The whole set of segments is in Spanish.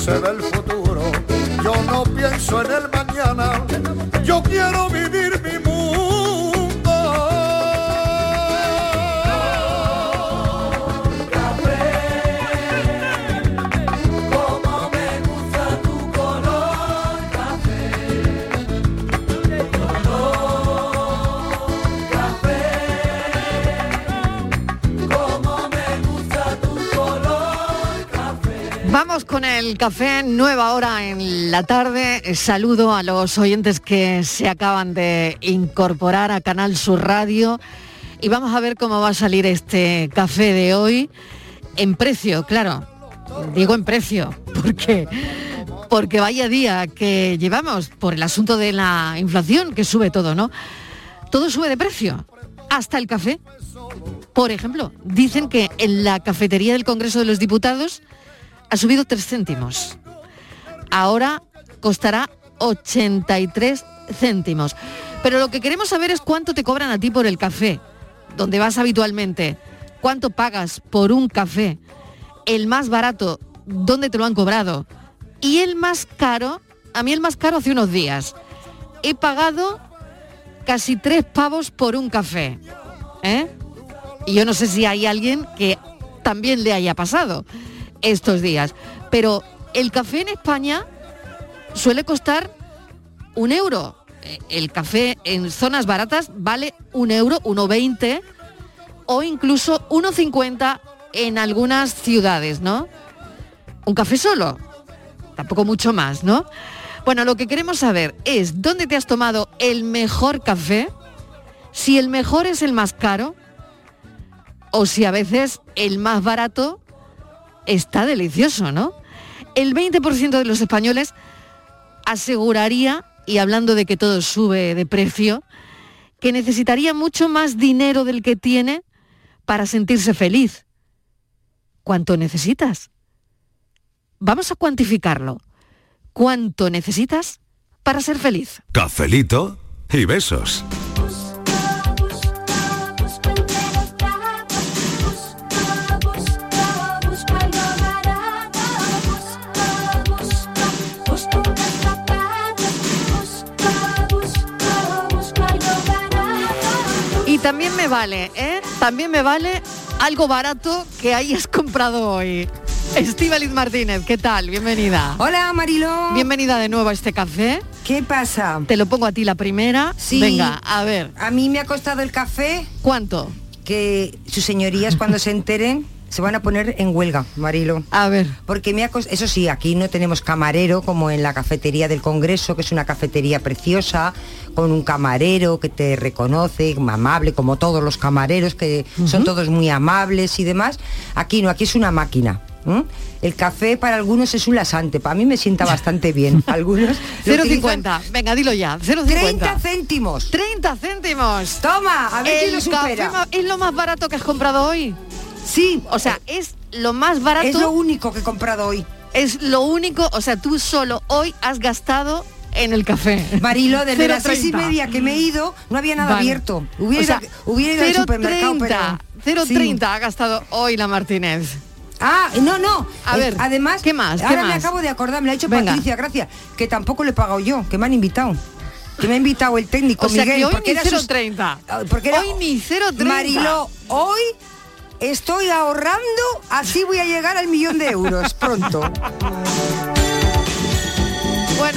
se ve el futuro. Yo no pienso en el mañana. Vamos con el café, nueva hora en la tarde. Saludo a los oyentes que se acaban de incorporar a Canal Sur Radio y vamos a ver cómo va a salir este café de hoy en precio, claro. Digo en precio, porque porque vaya día que llevamos por el asunto de la inflación que sube todo, ¿no? Todo sube de precio, hasta el café. Por ejemplo, dicen que en la cafetería del Congreso de los Diputados ha subido 3 céntimos. Ahora costará 83 céntimos. Pero lo que queremos saber es cuánto te cobran a ti por el café, donde vas habitualmente. ¿Cuánto pagas por un café? El más barato, ¿dónde te lo han cobrado? Y el más caro, a mí el más caro hace unos días. He pagado casi tres pavos por un café. ¿eh? Y yo no sé si hay alguien que también le haya pasado estos días. Pero el café en España suele costar un euro. Eh, El café en zonas baratas vale un euro, 1,20 o incluso 1,50 en algunas ciudades, ¿no? Un café solo, tampoco mucho más, ¿no? Bueno, lo que queremos saber es dónde te has tomado el mejor café, si el mejor es el más caro o si a veces el más barato está delicioso, ¿no? El 20% de los españoles aseguraría, y hablando de que todo sube de precio, que necesitaría mucho más dinero del que tiene para sentirse feliz. ¿Cuánto necesitas? Vamos a cuantificarlo. ¿Cuánto necesitas para ser feliz? Cafelito y besos. También me vale, ¿eh? También me vale algo barato que hayas comprado hoy. Estíbaliz Martínez, ¿qué tal? Bienvenida. Hola, Marilo. Bienvenida de nuevo a este café. ¿Qué pasa? Te lo pongo a ti la primera. Sí. Venga, a ver. A mí me ha costado el café. ¿Cuánto? Que sus señorías cuando se enteren se van a poner en huelga, Marilo. A ver. Porque me ha eso sí, aquí no tenemos camarero como en la cafetería del Congreso, que es una cafetería preciosa, con un camarero que te reconoce, amable, como todos los camareros, que son todos muy amables y demás. Aquí no, aquí es una máquina. El café para algunos es un lasante, para mí me sienta bastante bien. Algunos lo 0,50. Venga, dilo ya. 0,50. 30 céntimos. 30 céntimos. Toma, a ver quién lo supera. es lo más barato que has comprado hoy. Sí. O sea, es lo más barato. Es lo único que he comprado hoy. Es lo único, o sea, tú solo hoy has gastado en el café. Marilo, desde las seis y 0,30. media que me he ido, no había nada Vale. abierto. Hubiera, O sea, hubiera ido al supermercado, pero... 0,30 Sí. ha gastado hoy la Martínez. Ah, no, no. A Eh, ver, además, ¿qué más? ¿Qué Ahora me acabo de acordar, me lo ha dicho Venga. Patricia, gracias, que tampoco le he pagado yo, que me han invitado. Que me ha invitado el técnico O sea Miguel. que hoy porque ni era sus- 0,30. Ah, porque era- Hoy ni 0,30. Mariló, hoy estoy ahorrando, así voy a llegar al millón de euros pronto.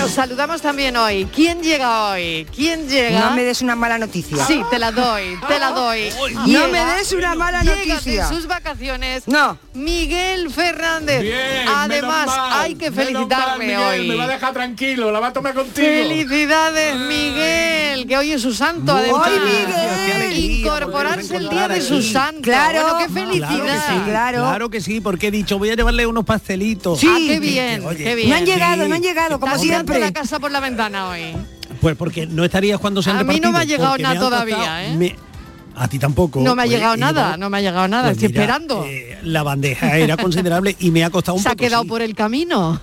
Bueno, saludamos también hoy. ¿Quién llega hoy? ¿Quién llega? No me des una mala noticia. Sí, te la doy, te la doy. No Llega- me des una mala llega noticia. de sus vacaciones. No. Miguel Fernández. Bien, Además, menos mal, hay que mal, Miguel, hoy. Me va a dejar tranquilo, la va a tomar contigo. Felicidades, Miguel, que hoy es su santo, además. ¡Ay, Miguel! Incorporarse el día de su aquí. santo. Claro. Bueno, qué felicidad. Claro que sí, Claro. claro que sí, porque he dicho, voy a llevarle unos pastelitos. Sí. Ah, qué bien, Oye, qué bien. No han llegado, no han llegado, como la casa por la ventana hoy. Pues porque no estarías cuando se han A mí no me ha llegado nada todavía, costado- ¿eh? me- a ti tampoco. No me ha Pues, llegado nada, no me ha llegado nada, Pues estoy mira, esperando. eh, la bandeja era considerable y me ha costado un Se ha poco. quedado sí. por el camino.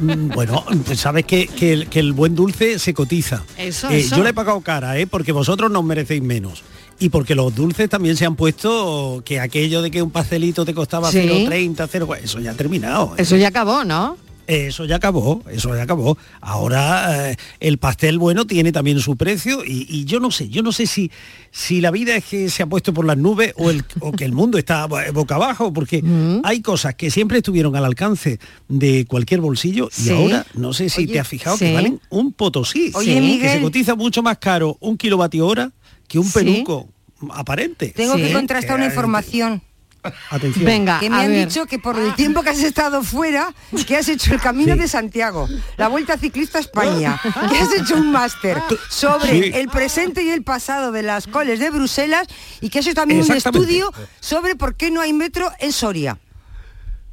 Mm, Bueno, pues sabes que, que el, que el buen dulce se cotiza. Eso, Eh, eso. Yo le he pagado cara, ¿eh? porque vosotros nos merecéis menos. Y porque los dulces también se han puesto que aquello de que un pastelito te costaba Sí. 0,30, 0, eso ya ha terminado. ¿eh? Eso ya acabó, ¿no? Eso ya acabó, eso ya acabó. Ahora eh, el pastel bueno tiene también su precio y, y yo no sé, yo no sé si, si la vida es que se ha puesto por las nubes o, el, o que el mundo está bo- boca abajo, porque Mm. hay cosas que siempre estuvieron al alcance de cualquier bolsillo y Sí. ahora no sé si Oye, te has fijado sí. que valen un potosí. Oye, que Miguel. se cotiza mucho más caro un kilovatio hora que un Sí. peluco aparente. Tengo Sí. que contrastar una información. Atención. Venga, Que me han ver. dicho que por el tiempo que has estado fuera, que has hecho el Camino Sí. de Santiago, la Vuelta Ciclista a España, que has hecho un máster sobre Sí. el presente y el pasado de las coles de Bruselas y que has hecho también un estudio sobre por qué no hay metro en Soria.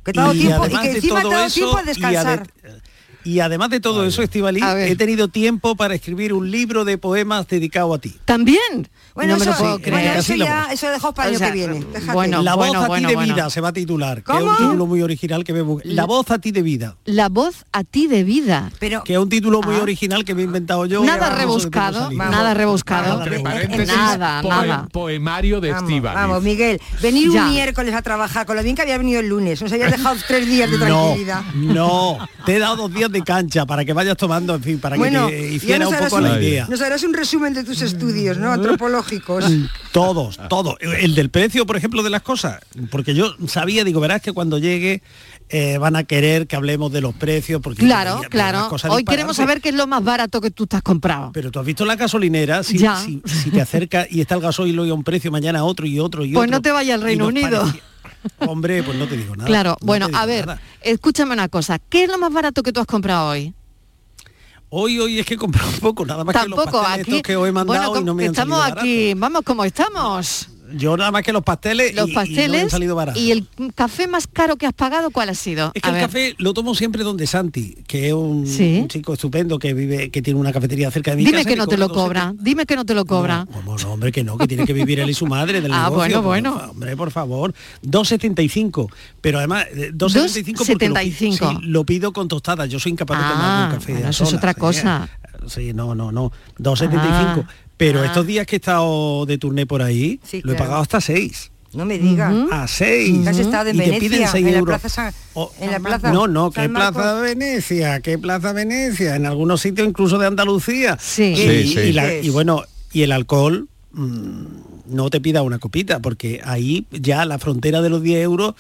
Que te ha dado tiempo y que de encima te todo ha dado eso, tiempo a descansar. Y además de todo eso, Estivali, he tenido tiempo para escribir un libro de poemas dedicado a ti. ¿También? Bueno, no eso, puedo sí, creer. bueno, Casi eso ya, eso lo dejamos para el año sea, que viene. Déjate. bueno. la voz a ti bueno, de bueno. vida se va a titular, que es ¿Cómo? un título muy original que me La voz a ti de vida, La voz a ti de vida. Pero que es un título muy Ah. original que me he inventado yo. Nada rebuscado, nada rebuscado. Nada, nada. Poemario de Vamos, Estíbaliz. vamos, Miguel, venir Ya. un miércoles a trabajar, con lo bien que había venido el lunes, nos habías dejado tres días de No, tranquilidad. no, te he dado dos días de cancha para que vayas tomando, en fin, para Bueno, que te hiciera un poco la idea. Nos harás un resumen de tus estudios, ¿no? Antropológicos. Todos, todos. El del precio, por ejemplo, de las cosas. Porque yo sabía, digo, verás que cuando llegue eh, van a querer que hablemos de los precios. Porque Claro, claro. Hoy dispararse. queremos saber qué es lo más barato que tú te has comprado. Pero tú has visto la gasolinera, si, si, si te acercas y está el gasoil hoy a un precio, mañana a otro y otro y Pues otro. no te vayas al Reino Unido. parecía- Hombre, pues no te digo nada. claro, no bueno, a ver, nada. escúchame una cosa. ¿Qué es lo más barato que tú has comprado hoy? Hoy, hoy es que he comprado un poco, nada más que los Tampoco aquí. estos que os he mandado bueno, y no me han estamos aquí, vamos como estamos. Yo nada más que los pasteles Los y- y, no han pasteles salido baratos. y el café más caro que has pagado, ¿cuál ha sido? Es que A el ver. café lo tomo siempre donde Santi, que es un, Sí. un chico estupendo que vive, que tiene una cafetería cerca de mi Dime casa. que no te lo cobra dime que no te lo 2,70. cobra. No, ¿cómo no, hombre, que no, que tiene que vivir él y su madre del Ah, negocio. bueno, bueno. Hombre, por favor. 2,75. Pero además, eh, 2,75 porque lo, pi- 2,75. sí, lo pido con tostadas. Yo soy incapaz de tomar Ah, un café bueno, eso es otra ¿eh? cosa. Sí, no, no, no. 2,75. Pero ah. estos días que he estado de turné por ahí, Sí, lo he claro. pagado hasta 6. No me digas. A 6. ¿Que has estado en y te Venecia, piden 6 en la. Plaza San- O- en la Plaza no, no, San Marcos? Plaza Venecia, que Plaza Venecia, en algunos sitios incluso de Andalucía. Sí. Y, Sí, sí. y la- ¿Qué es? y bueno, y el alcohol, mm, no te pida una copita, porque ahí ya la frontera de los 10 euros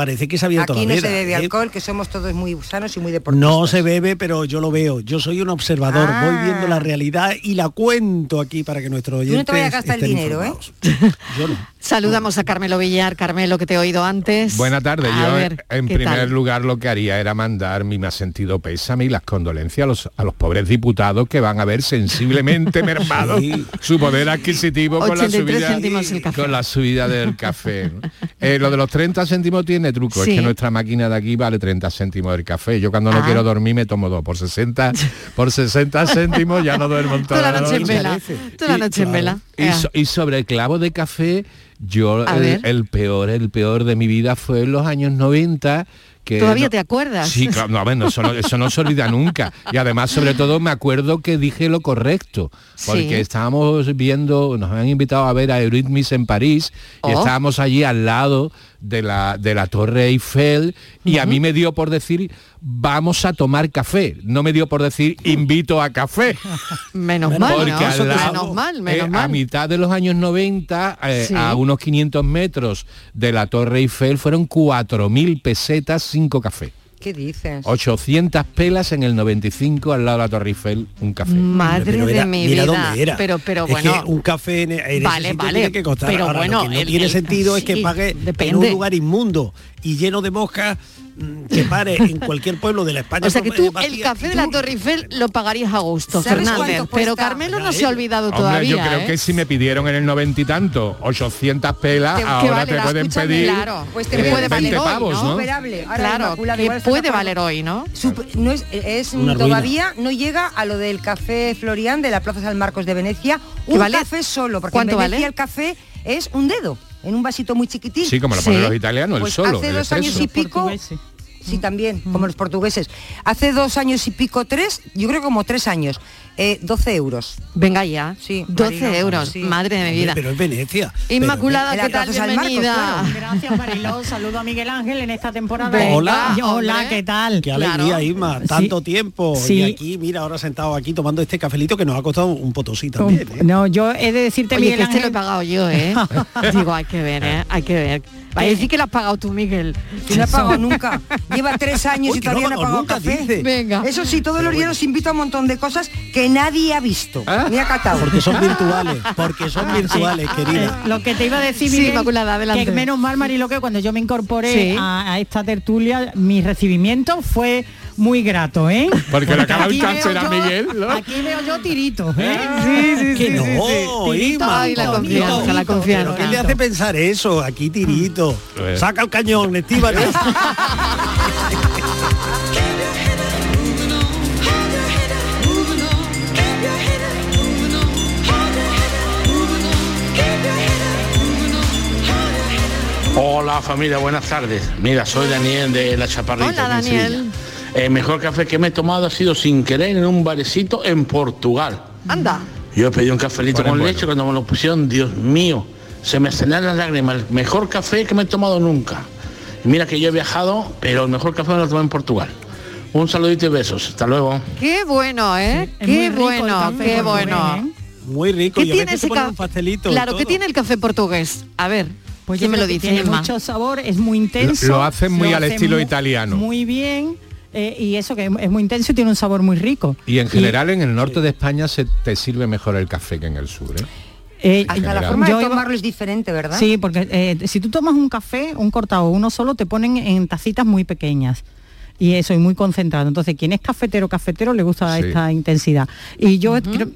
parece que se ha Aquí la no se bebe ¿eh? alcohol, que somos todos muy sanos y muy deportistas. No se bebe, pero yo lo veo. Yo soy un observador. Ah. Voy viendo la realidad y la cuento aquí para que nuestros Tú oyentes no te vayas a gastar el dinero, ¿eh? Yo no. Saludamos a Carmelo Villar, Carmelo, que te he oído antes. Buenas tardes. Yo, ver, en ¿qué primer tal? lugar, lo que haría era mandar mi más sentido pésame y las condolencias a los, a los pobres diputados que van a ver sensiblemente mermado Sí. su poder adquisitivo con la, 83 subida, céntimos el café. con la subida del café. Eh, lo de los 30 céntimos tiene truco. Sí. Es que nuestra máquina de aquí vale 30 céntimos el café. Yo cuando no Ah. quiero dormir me tomo dos. Por 60, por 60 céntimos ya no duermo Toda la noche en vela. Toda la noche en vela. Y, so- y sobre el clavo de café, yo el, peor, el peor de mi vida fue en los años 90. Que ¿Todavía no- te acuerdas? Sí, claro, no, bueno, eso no, eso no se olvida nunca. Y además, sobre todo, me acuerdo que dije lo correcto, porque Sí. estábamos viendo, nos habían invitado a ver a Eurythmics en París, y Oh. estábamos allí al lado de la, de la Torre Eiffel y a mí me dio por decir vamos a tomar café, no me dio por decir invito a café. Menos Menos mal, Porque ¿no? al lado, menos mal, eh, menos a mal. mitad de los años 90, eh, Sí. a unos 500 metros de la Torre Eiffel, fueron 4.000 pesetas, cinco cafés. ¿Qué dices? 800 pelas en el 95 al lado de la Torre Eiffel, un café. Madre Pero de mi mira vida. dónde era. Pero, pero Es bueno. que un café en, en ese Vale, sitio vale, tiene que costar. pero Ahora, bueno, lo que no el- tiene el- sentido es que pague en depende. un lugar inmundo y lleno de moscas mm, que pare en cualquier pueblo de la España. O sea que eh, tú vacía. el café de la Torre Eiffel lo pagarías a gusto, ¿Sabes Fernández. Pero? Carmelo no se ha eh. olvidado Hombre, todavía. yo creo ¿eh? que si me pidieron en el noventa y tanto 800 pelas, Que- que ahora te pueden pedir claro. Pues te eh, puede 20 valer hoy, pavos, ¿no? ¿no? Ahora, Claro, que puede valer hoy, ¿no? Es, todavía no llega a lo del café Florian de la Plaza San Marcos de Venecia. Un vale? café solo, porque en ¿Cuánto Venecia vale? el café es un dedo, en un vasito muy chiquitín. Sí, como lo Sí. ponen los italianos, el Pues solo, hace el dos años y pico. Sí, también, como los portugueses. Hace dos años y pico, tres, yo creo como tres años, eh, 12 euros. Venga ya. Sí, 12 Marilo, euros. sí. Madre de mi vida. pero es Venecia. Inmaculada, Pero- ¿qué tal? Marcos, Bienvenida. Gracias Mariló, saludo a Miguel Ángel en esta temporada. Venga, Hola. Hola. ¿qué tal? Qué alegría, Claro. Isma, Sí. tanto tiempo. Sí. Y aquí, mira, ahora sentado aquí tomando este cafelito que nos ha costado un potosí también. ¿eh? No, yo he de decirte, Oye, Miguel que este lo he Ángel, pagado yo, ¿eh? Digo, hay que ver, ¿eh? Hay que ver. Va a decir que lo has pagado tú, Miguel. Que no ha pagado nunca. Lleva tres años Uy, y no todavía no ha pagado café. dice. Venga. Eso sí, todos los días los invito a un montón de cosas que nadie ha visto. Ni ha catado. Porque son virtuales, porque son virtuales, querida. eh, lo que te iba a decir, Sí, Miguel, Inmaculada, adelante. que menos mal, Marilo, que cuando yo me incorporé Sí. a, a esta tertulia, mi recibimiento fue muy grato, ¿eh? Porque le acaba cáncer veo a Miguel, ¿no? Aquí veo yo tiritos, ¿eh? Sí, sí, sí, Que no, Ay, la tirito, confianza, la confianza. ¿Pero qué le hace pensar eso? Aquí tirito. Saca el cañón, Estíbaliz. Hola familia, buenas tardes. Mira, soy Daniel de La Chaparrita. Hola, Daniel. Sevilla. El mejor café que me he tomado ha sido sin querer en un barecito en Portugal. Anda. Yo pedí un cafelito ¿Cuál es con bueno? leche cuando me lo pusieron, Dios mío, se me salían las lágrimas. El mejor café que me he tomado nunca. Y mira que yo he viajado, pero el mejor café me lo tomé en Portugal. Un saludito y besos. Hasta luego. Qué bueno, ¿eh? qué bueno, café qué bueno. ¿eh? Muy rico. ¿Qué y a tiene veces ese pastelito y Claro, ¿qué tiene el café portugués? A ver, Pues ¿quién me lo dice, Tiene mucho sabor, es muy intenso. Lo- lo hacen muy al estilo italiano. Muy bien. Eh, y eso que es muy intenso y tiene un sabor muy rico. Y en general en el norte de España se te sirve mejor el café que en el sur. ¿eh? Eh, Hasta la forma Yo de iba- tomarlo es diferente, ¿verdad? Sí, porque eh, si tú tomas un café, un cortado, uno solo, te ponen en tacitas muy pequeñas. Y eso, y muy concentrado. Entonces, quien es cafetero, cafetero, le gusta Sí. esta intensidad. Y yo creo,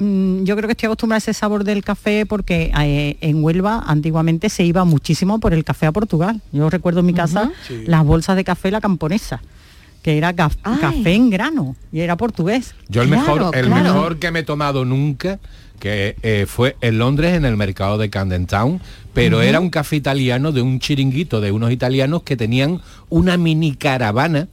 mm, yo creo que estoy acostumbrada a ese sabor del café porque eh, en Huelva antiguamente se iba muchísimo por el café a Portugal. Yo recuerdo en mi casa las bolsas de café la camponesa, que era gaf- Ay. café en grano y era portugués. Yo el Claro, mejor, el claro. mejor que me he tomado nunca, que eh, fue en Londres en el mercado de Camden Town, pero era un café italiano de un chiringuito de unos italianos que tenían una mini caravana.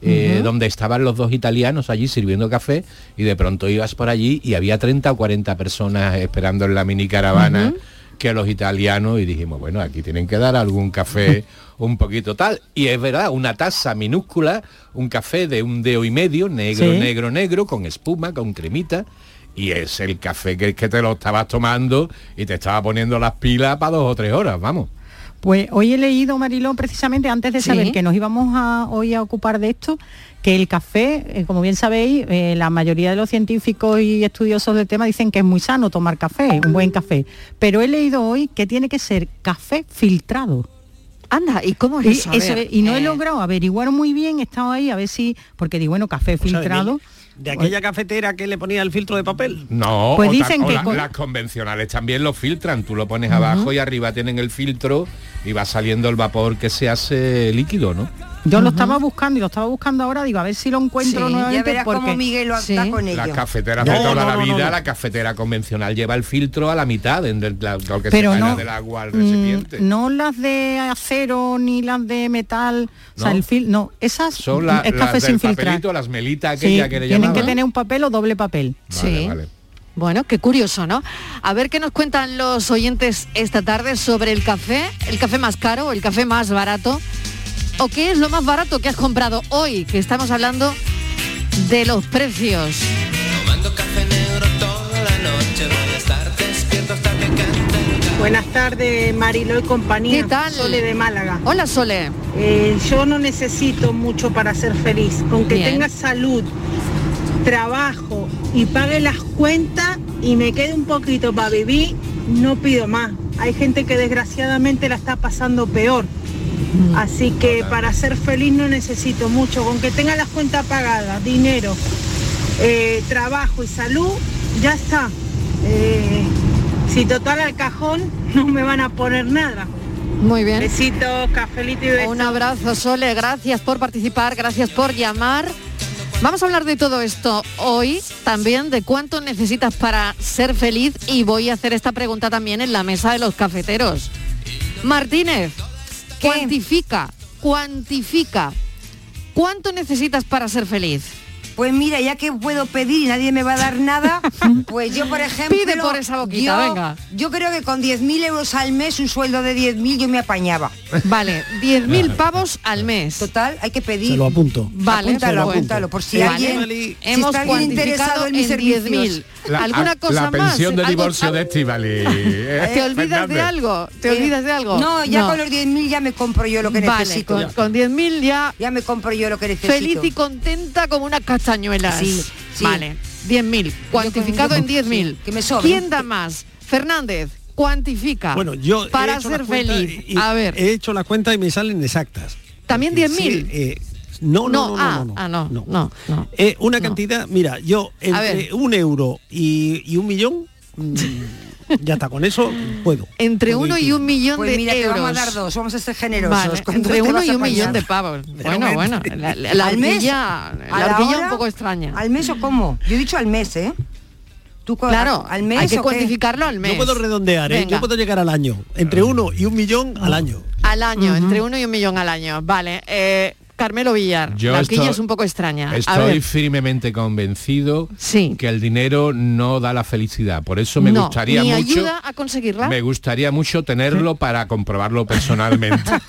eh, donde estaban los dos italianos allí sirviendo café y de pronto ibas por allí y había 30 o 40 personas esperando en la mini caravana que los italianos y dijimos, bueno, aquí tienen que dar algún café un poquito tal. Y es verdad, una taza minúscula, un café de un dedo y medio, negro, Sí. negro, negro, con espuma, con cremita. Y es el café que, que te lo estabas tomando y te estaba poniendo las pilas para dos o tres horas, vamos. Pues hoy he leído, Mariló, precisamente antes de Sí. saber que nos íbamos a, hoy a ocupar de esto, que el café, eh, como bien sabéis, eh, la mayoría de los científicos y estudiosos del tema dicen que es muy sano tomar café, un buen café. Pero he leído hoy que tiene que ser café filtrado. Anda, ¿y cómo es Y, eso? Y no he eh, logrado averiguar muy bien, he estado ahí a ver si, porque digo, bueno, café O sea, de filtrado. De aquella cafetera que le ponía el filtro de papel. No, Pues dicen o que la- con- las convencionales también lo filtran. Tú lo pones abajo y arriba tienen el filtro y va saliendo el vapor que se hace líquido, ¿no? Yo lo estaba buscando y lo estaba buscando ahora, digo, a ver si lo encuentro Sí, nuevamente. Ya verás porque... cómo Miguel lo Sí. está con ello. Las cafeteras No, de toda no, la no, vida, no. la cafetera convencional lleva el filtro a la mitad, la- lo que pero se del agua al mm, recipiente. no las de acero ni las de metal, o sea, el fil, no, esas Son la- es café las sin filtrar. papelito, las melitas Sí, aquella que le tienen que tener un papel o doble papel. Vale, Sí. vale. Bueno, qué curioso, ¿no? A ver qué nos cuentan los oyentes esta tarde sobre el café, el café más caro o el café más barato. ¿O qué es lo más barato que has comprado hoy? Que estamos hablando de los precios. Tomando café negro toda la noche, voy a estar despierto hasta que cante el gallo. Buenas tardes, Marilo y compañía. ¿Qué tal? Sole de Málaga. Hola, Sole. Eh, yo no necesito mucho para ser feliz. Con que Bien. tenga salud, trabajo y pague las cuentas y me quede un poquito para vivir, no pido más. Hay gente que desgraciadamente la está pasando peor. Así que para ser feliz no necesito mucho. Con que tenga las cuentas pagadas, dinero, eh, trabajo y salud, ya está. Eh, si total al cajón, no me van a poner nada. Muy bien. Besitos, cafelito y besos. Un abrazo, Sole. Gracias por participar, gracias por llamar. Vamos a hablar de todo esto hoy, también de cuánto necesitas para ser feliz y voy a hacer esta pregunta también en la mesa de los cafeteros. Martínez, cuantifica, cuantifica. ¿Cuánto necesitas para ser feliz? Pues mira, ya que puedo pedir y nadie me va a dar nada, pues yo, por ejemplo... Pide por esa boquita, yo, venga. Yo creo que con 10.000 euros al mes, un sueldo de 10.000, yo me apañaba. Vale, 10.000 pavos al mes. Total, hay que pedir. Se lo apunto. Vale, apúntalo, pues, apúntalo, por si Vale. alguien... si Hemos está alguien interesado en mis en servicios. 10.000. La, ¿Alguna cosa la más? pensión de ¿Algo- divorcio de Estivali. ¿Te olvidas de algo? ¿Te olvidas de algo? Eh, No, ya con los 10.000 ya me compro yo lo que Vale, necesito. con, con 10.000 ya Ya me compro yo lo que necesito. feliz y contenta como unas castañuelas. Sí, sí. Vale, 10.000, cuantificado yo en con- 10.000. sí, que me sobre. ¿Quién da más? Fernández, cuantifica. Bueno, yo para ser feliz. y- A ver, He hecho las cuentas y me salen exactas. ¿también 10.000? Sí, eh, no, no, no, no, ah, no, no. ah, no, no, no. Eh, una cantidad, mira, yo A ver. entre un euro y, y un millón, mm, ya está, con eso puedo. Entre Puedo uno ir y un millón Pues de mira, te euros. vamos a dar dos, vamos a ser generosos. Vale, ¿Cuánto entre uno y un millón de pavos. Bueno, bueno, la, la- la ¿Al mes? horquilla, ¿A la la horquilla hora? un poco extraña. ¿Al mes o cómo? Yo he dicho al mes, ¿eh? ¿Tú co- Claro, al mes hay que qué? cuantificarlo al mes. Yo puedo redondear, ¿eh? Venga. yo puedo llegar al año, entre uno y un millón al año. Al año, entre uno y un millón al año. Vale. eh, Carmelo Villar, Yo la estoy- es un poco extraña. Estoy firmemente convencido Sí. que el dinero no da la felicidad. Por eso me no, gustaría ni mucho. ayuda a conseguirla. Me gustaría mucho tenerlo para comprobarlo personalmente.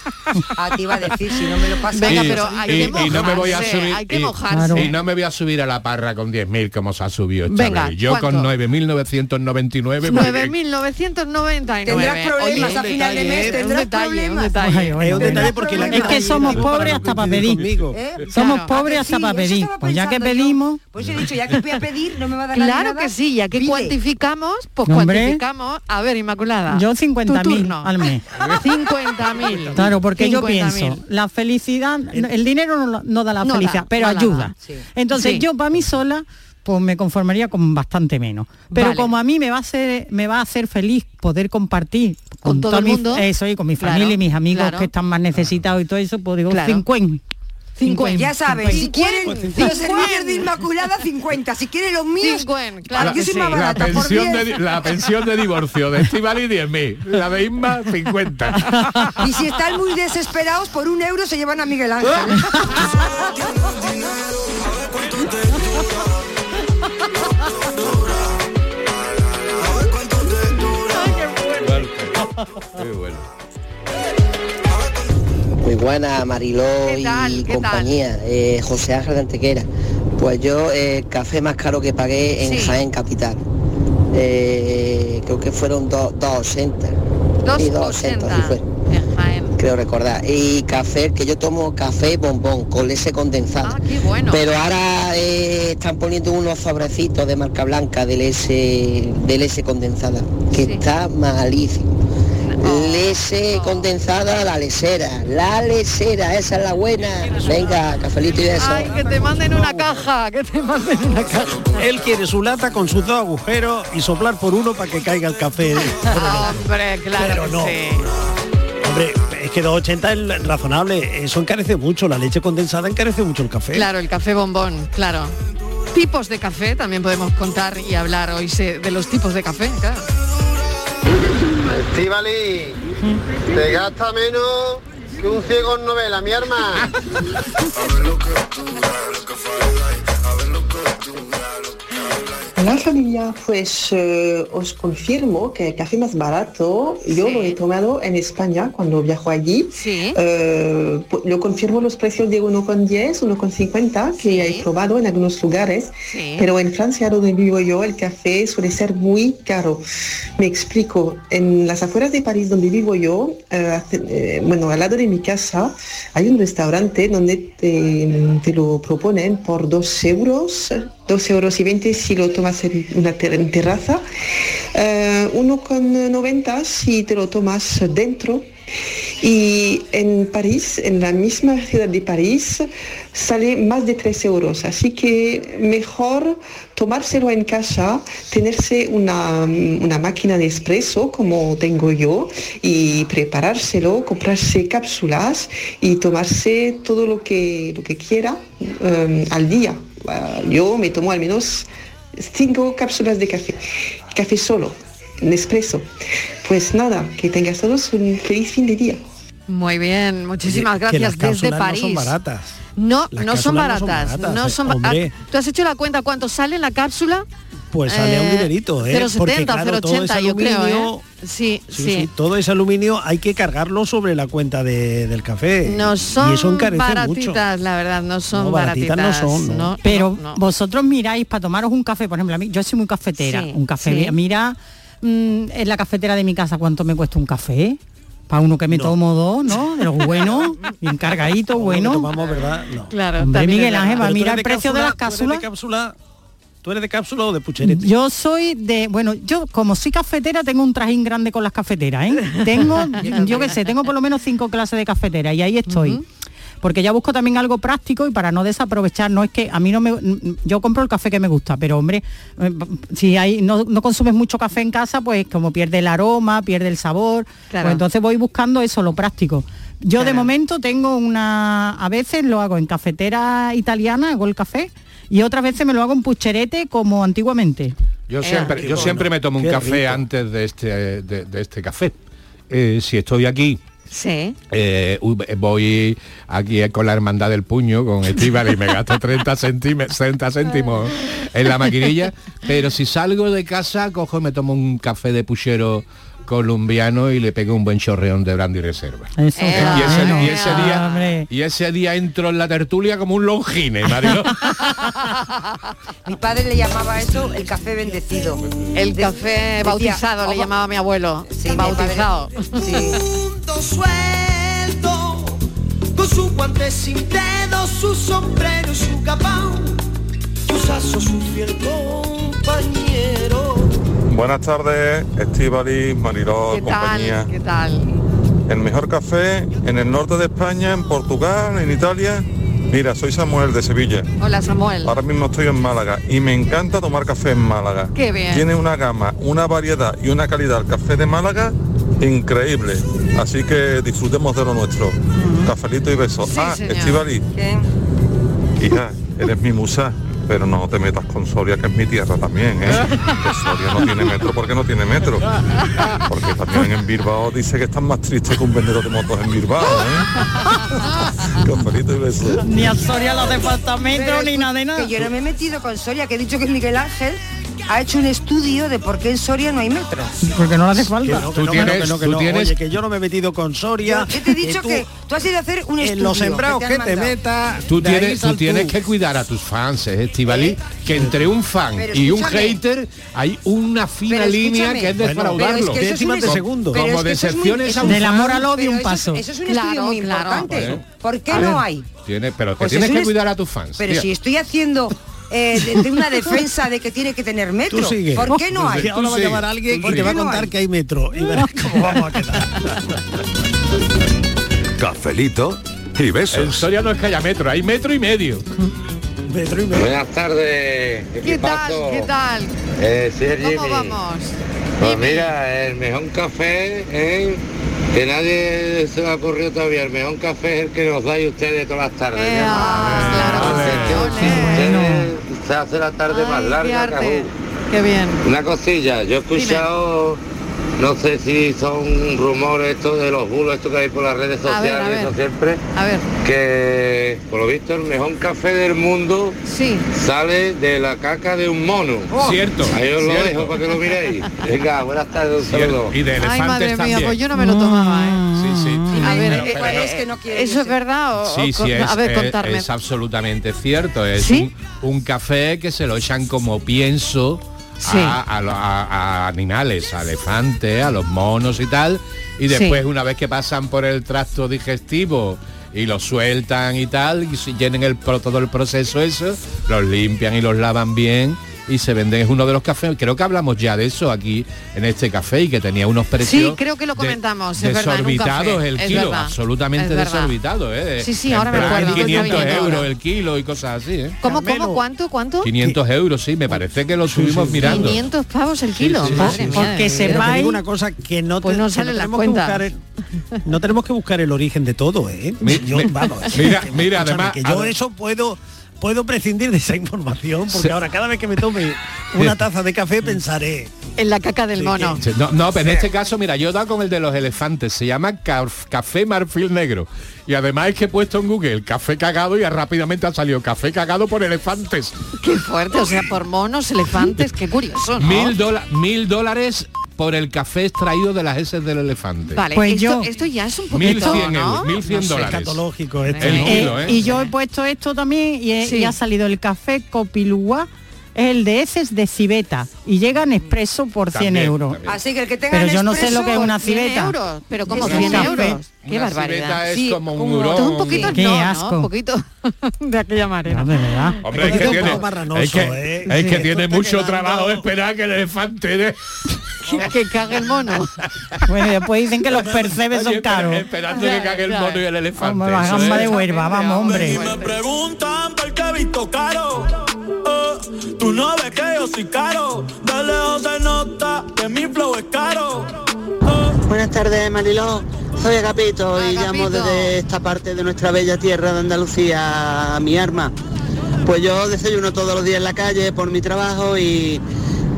Ah, te iba a decir, si no me lo pasas. Venga, y, pero hay y- que y no me voy a mojarse, subir hay que y- mojarse. y no me voy a subir a la parra con 10.000 como se ha subido esta Venga, vez. Yo con ¿cuánto? 9.999 muy bien. 9.999. Tendrás problemas Oye, a final de mes, un tendrás detalle, un problemas. detalle. Es un detalle porque la Es que somos pobres hasta para pedir. Conmigo. ¿Eh? Somos Claro. pobres ¿A hasta sí? para pedir. Pues ya que pensando yo. pedimos, Pues he dicho, ya que voy a pedir, no me va a dar Claro nada. que sí, ya que Pide. cuantificamos, pues Hombre. cuantificamos. A ver, Inmaculada. yo tu 50.000 turno. al mes. 50.000. Claro, porque yo 50.000. pienso, la felicidad, el dinero no, no da la No da, felicidad, pero no ayuda. da, sí. Entonces Sí. yo para mí sola, pues me conformaría con bastante menos. Pero Vale. como a mí me va a hacer, me va a hacer feliz poder compartir Con todo el mi- mundo. eso y con mi Claro, familia y mis amigos claro. que están más necesitados y todo eso, pues digo Claro. 50. 50. Ya saben, si quieren Pues los 50. servicios de Inmaculada, 50. Si quieren los míos, 50, claro aquí que soy sí. más La por pensión, de, 10. la pensión de divorcio de Estivali 10.000, la de Inma 50. Y si están muy desesperados, por un euro se llevan a Miguel Ángel. Muy buena, Mariló y ¿Qué compañía. Eh, José Ángel de Antequera. Pues yo, eh, café más caro que pagué en Sí. Jaén Capital. Eh, creo que fueron do- 2,80. Sí, 2,80, 2,80 así fue. en Jaén. Creo recordar. Y café, que yo tomo café bombón con leche condensada. Ah, qué bueno. Pero ahora eh, están poniendo unos sobrecitos de marca blanca de leche, de leche condensada, que Sí. está malísimo. Leche oh. condensada, la lesera, la lesera, esa es la buena. Venga, cafelito y eso. Ay, que te manden una caja, que te manden una caja. Él quiere su lata con sus dos agujeros y soplar por uno para que caiga el café. Hombre, claro Pero que no. sí. Hombre, es que 2,80 es razonable. Eso encarece mucho. La leche condensada encarece mucho el café. Claro, el café bombón, claro. Tipos de café, también podemos contar y hablar hoy se- de los tipos de café, claro. Estivali, te gasta menos que un ciego en novela, mi arma. Soy familia, pues eh, os confirmo que el café más barato yo lo he tomado en España cuando viajo allí. Eh, pu- lo confirmo los precios de 1,10, 1,50 que he probado en algunos lugares, pero en Francia donde vivo yo el café suele ser muy caro. Me explico, en las afueras de París donde vivo yo, eh, eh, bueno, al lado de mi casa hay un restaurante donde te, te lo proponen por 2 euros, 2 euros y 20 si lo tomas en una terraza, eh, 1,90 si te lo tomas dentro. Y en París, en la misma ciudad de París, sale más de 3 euros. Así que mejor tomárselo en casa, tenerse una, una máquina de espresso como tengo yo y preparárselo, comprarse cápsulas y tomarse todo lo que, lo que quiera eh, al día. Yo me tomo al menos cinco cápsulas de café, café solo, Nespresso. Pues nada, que tengas todos un feliz fin de día. Muy bien, muchísimas Que las gracias desde París. No son baratas. No, no son cápsulas no son baratas. baratas, no eh, son ba- hombre. Ah, ¿Tú has hecho la cuenta cuánto sale en la cápsula? Pues sale a un Eh, dinerito, ¿eh? 0,70, Porque, claro, todo ese 0,80 yo creo, ¿eh? Sí, Sí, sí. sí, todo ese aluminio hay que cargarlo sobre la cuenta de- del café. No son y eso encarece mucho. baratitas, la verdad, no son No, baratitas baratitas. no son, no. Pero vosotros miráis para tomaros un café, por ejemplo, a mí, yo soy muy cafetera, Sí, un café, sí. mira mm, en la cafetera de mi casa cuánto me cuesta un café. Para uno que me tomo dos, ¿no? De los buenos, bien cargadito, bueno. tomamos, ¿verdad? No. Claro, Hombre, Miguel Ángel, va a mirar el precio de las cápsulas. ¿Tú eres de cápsula o de pucherete? Yo soy de, bueno, yo como soy cafetera tengo un trajín grande con las cafeteras, ¿eh? Tengo, yo, qué sé, tengo por lo menos cinco clases de cafetera y ahí estoy. Porque ya busco también algo práctico y para no desaprovechar, no es que a mí no me yo compro el café que me gusta, pero hombre, eh, si hay no, no consumes mucho café en casa, pues como pierde el aroma, pierde el sabor, Claro. pues entonces voy buscando eso, lo práctico. Yo de momento tengo una, a veces lo hago en cafetera italiana, hago el café, y otras veces me lo hago en pucherete como antiguamente. Yo siempre, yo siempre me tomo un café rico. antes de este, de, de este café. Eh, si estoy aquí, Sí. eh, voy aquí con la hermandad del puño, con Estíbal y me gasto 30 céntimos, 30 céntimos en la maquinilla. Pero si salgo de casa, cojo y me tomo un café de puchero colombiano y le pego un buen chorreón de brandy reserva. Eso, y, ese, claro. y ese día, y ese día entro en la tertulia como un longine, Mariló. Mi padre le llamaba a eso el café bendecido. El De- café decía, bautizado le llamaba mi abuelo. Sí, mi bautizado. padre- sí. suelto, con su guante sin dedo, su sombrero y su capao, tus asos, su fiel compañero. Buenas tardes, Estivali, Mariló, ¿Qué compañía. tal? ¿Qué tal? El mejor café en el norte de España, en Portugal, en Italia. Mira, soy Samuel de Sevilla. Hola Samuel. Ahora mismo estoy en Málaga y me encanta tomar café en Málaga. Qué bien. Tiene una gama, una variedad y una calidad el café de Málaga increíble. Así que disfrutemos de lo nuestro. Cafelito y besos. ah, señor. Estivali. Hija, eres mi musa, pero no te metas con Soria, que es mi tierra también, ¿eh? Que Soria no tiene metro porque no tiene metro. Porque también en Bilbao dice que están más tristes que un vendedor de motos en Bilbao, ¿eh? Y besos. Ni a Soria los departamentos ni nada de nada. Que yo no me he metido con Soria, que he dicho que Miguel Ángel ha hecho un estudio de por qué en Soria no hay metro. Porque no le hace Que falta. que que que que tú tienes- Oye, que yo no me he metido con Soria. Yo te he dicho tú- que tú has ido a hacer un en estudio. los sembrados te que te metas. Tú tienes, tú tienes que cuidar a tus fans, ¿eh, Estivali, que entre un fan Pero y un hater hay una fina línea que es defraudarlo. es que es de segundo. Como que decepciones a un Del amor al odio un paso. Eso es un estudio muy claro. importante. ¿Por qué A no hay? Tiene, pero que Pues tienes que cuidar a tus fans. Pero si estoy haciendo eh, de, de una defensa de que tiene que tener metro. Tú sigue. ¿Por qué no hay? Que ahora va a llamar a alguien ¿Por y te va a contar que hay metro. Y verás cómo vamos a quedar. Cafelito y en besos. Soria no es que haya metro, hay metro y medio. Metro y medio. Buenas tardes, ¿Qué tal? ¿Qué tal? Eh, sí, es ¿Cómo Jimmy. vamos? Pues mira, el mejor café, ¿eh? Que nadie se le ha ocurrido todavía, el mejor café es el que nos dais ustedes todas las tardes. Eh, ah, claro Ustedes se hace la tarde más Ay, larga. Qué bien. Una cosilla, yo he escuchado No sé si son rumores estos de los bulos estos que hay por las redes A ver, sociales, a ver. eso siempre. A ver. Que por lo visto el mejor café del mundo Sí. sale de la caca de un mono. Oh. Cierto, Ahí os lo cierto. dejo para que lo miréis. Venga, buenas tardes, un saludo. Y de Ay, elefantes madre mía, también. pues yo no me lo tomaba, ¿eh? Sí, sí. A ver, Pero- eh, pero- eh, ¿eso es verdad? O, Sí, o sí, con- es, a ver, es- contarme. es absolutamente cierto. Es ¿Sí? un, un café que se lo echan como pienso Sí. a, a lo- a- a animales, a elefantes, a los monos y tal. Y después, una vez que pasan por el tracto digestivo y lo sueltan y tal, y si llenen el, todo el proceso eso, los limpian y los lavan bien y se venden. Es uno de los cafés, creo que hablamos ya de eso aquí en este café y que tenía unos precios Sí, creo que lo de- comentamos, es verdad, en un café, desorbitados el es kilo, verdad, absolutamente desorbitados. ¿eh? Sí, sí, ahora me acuerdo, 500 está bien euros ahora. el kilo y cosas así. ¿eh? ¿Cómo, cómo, cuánto, cuánto? 500 euros, sí, me parece que lo subimos mirando. 500 pavos el kilo, sí, madre mía. Porque sepáis una cosa que no, Pues te- no sale la tenemos que cuenta. buscar el- no tenemos que buscar el origen de todo, ¿eh? Mi- Yo, mi- vamos, mira, mira, además- que yo eso puedo puedo prescindir de esa información porque ahora cada vez que me tome una taza de café pensaré En la caca del mono. Sí, No, no, pero en este caso, mira, yo he dado con el de los elefantes, se llama caf- café marfil negro. Y además es que he puesto en Google café cagado y rápidamente ha salido café cagado por elefantes. Qué fuerte, o sea, por monos, elefantes, qué curioso, ¿no? Mil, dola- mil dólares por el café extraído de las heces del elefante. Vale, Pues esto, yo- esto ya es un poquito, 1100 ¿no? euros, 1100 no sé, dólares. escatológico esto, El ¿no? kilo, ¿eh? Y yo he puesto esto también y, he- Sí. y ha salido el café Copilúa, es el de heces de civeta y llega en expreso por 100 También, euros. también. Así que el que tenga Pero yo no sé lo que es una 100 civeta. euros, pero como Una 100 café. euros. Qué Una barbaridad. es Sí, como un. Todo un poquito Qué no, ¿no? asco. Un poquito de aquella manera. No, de verdad. Hombre, es Un que poquito tiene, es que, ¿eh? es que Sí, tiene mucho quedando- trabajo esperar que el elefante de... Que, cague el mono. Bueno, y después dicen que los percebes son caros. esperando que cague el mono y el elefante. Hombre, la gamba de Huelva, vamos, hombre. Me preguntan por qué he visto caro. Eh, tú no ves que yo soy caro. De lejos se nota que mi flow es caro. Buenas tardes, Mariló. Soy Agapito y llamo Agapito. desde esta parte de nuestra bella tierra de Andalucía, a mi arma. Pues yo desayuno todos los días en la calle por mi trabajo y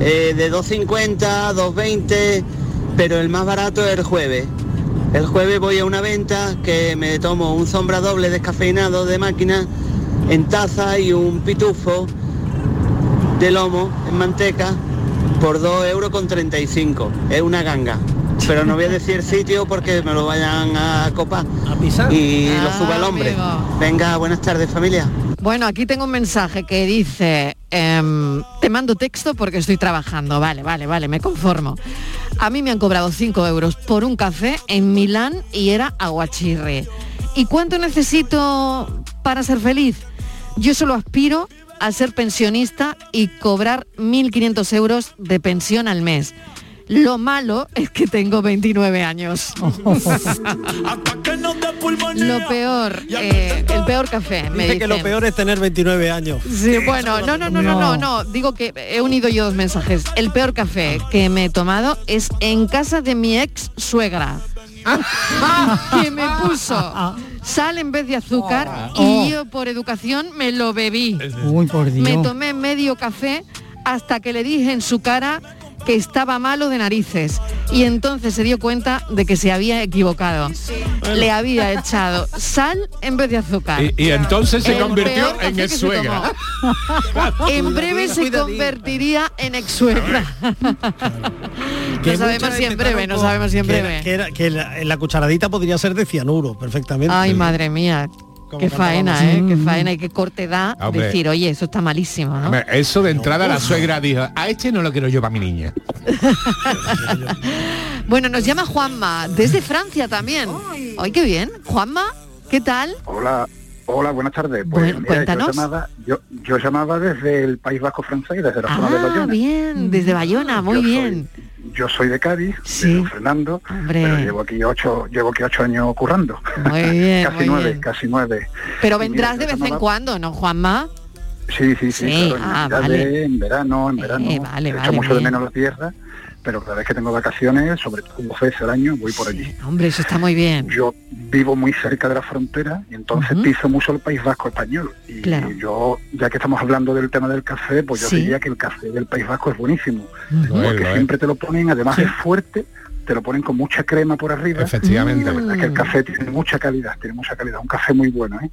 eh, de 2.50, 2.20, pero el más barato es el jueves. El jueves voy a una venta que me tomo un sombra doble descafeinado de máquina en taza y un pitufo de lomo en manteca por 2 euros con 35. Es una ganga. Pero no voy a decir sitio porque me lo vayan a copar a pisar. y lo Ah, suba el hombre. amigo. Venga, buenas tardes familia. Bueno, aquí tengo un mensaje que dice, em, te mando texto porque estoy trabajando. Vale, vale, vale, me conformo. A mí me han cobrado 5 euros por un café en Milán y era aguachirre. ¿Y cuánto necesito para ser feliz? Yo solo aspiro a ser pensionista y cobrar 1.500 euros de pensión al mes. Lo malo es que tengo 29 años. Lo peor, eh, el peor café, me Dice que lo peor es tener 29 años. Sí, bueno, no, no, no, no, no, no. Digo que he unido yo dos mensajes. El peor café que me he tomado es en casa de mi ex suegra. que me puso sal en vez de azúcar Oh. y yo por educación me lo bebí. Uy, por Dios. Me tomé medio café hasta que le dije en su cara que estaba malo de narices y entonces se dio cuenta de que se había equivocado. Le había echado sal en vez de azuzar. Y, y entonces se El convirtió en ex suegra. En breve se convertiría en ex suegra. Que No sabemos si en breve, no sabemos si en que era- breve. Que, era- que la, la cucharadita podría ser de cianuro, perfectamente. Ay, madre mía. Qué faena, ¿eh? Qué faena y qué corte da Hombre. decir, oye, eso está malísimo, ¿no? Hombre, Eso de entrada la suegra dijo, a este no lo quiero yo para mi niña. Bueno, nos llama Juanma, desde Francia también. Ay, qué bien. Juanma, ¿qué tal? Hola, hola, buenas tardes. Bueno, mira, cuéntanos. Yo llamaba, yo, yo llamaba desde el País Vasco francés, desde la zona de Ah, Bayona. bien, desde Bayona, muy Yo soy- bien. Yo soy de Cádiz, Sí. de Fernando, Hombre. pero llevo aquí ocho, llevo aquí ocho años currando. Muy bien, casi muy nueve, bien. casi nueve. Pero mira, vendrás de vez en cuando, ¿no, Juanma? Sí, sí, sí, Sí, claro, en ah, Navidades, vale. en verano, en verano. Eh, vale, Echo vale, mucho de bien. menos la tierra, pero cada vez que tengo vacaciones, sobre todo dos veces al año, voy por allí. Hombre, eso está muy bien. Yo vivo muy cerca de la frontera y entonces piso mucho el País Vasco español. Y Claro. yo, ya que estamos hablando del tema del café, pues yo Sí. diría que el café del País Vasco es buenísimo. Porque siempre te lo ponen, además es fuerte, te lo ponen con mucha crema por arriba. Efectivamente. Y la verdad es que el café tiene mucha calidad, tiene mucha calidad, un café muy bueno, ¿eh?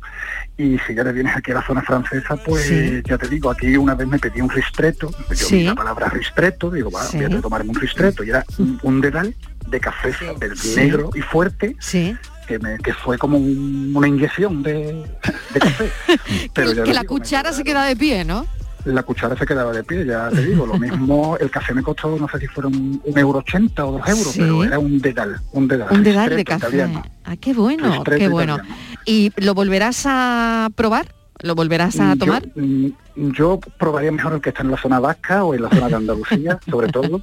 Y si ya le vienes aquí a la zona francesa, pues Sí. ya te digo, aquí una vez me pedí un ristretto, yo Sí. vi la palabra ristretto, digo, va, Sí. voy a tomarme un ristretto, y era un, un dedal de café del Sí. negro y fuerte, Sí. que, me- que fue como un- una inyección de, de café. Pero que la digo, cuchara se queda de pie, ¿no? La cuchara se quedaba de pie, ya te digo, lo mismo, el café me costó, no sé si fueron un euro ochenta o dos euros, Sí. pero era un dedal, un dedal. Un dedal de café. italiano. Ah, qué bueno, qué bueno. italiano. ¿Y lo volverás a probar? ¿Lo volverás a tomar? mm, Yo, probaría mejor el que está en la zona vasca o en la zona de Andalucía, sobre todo,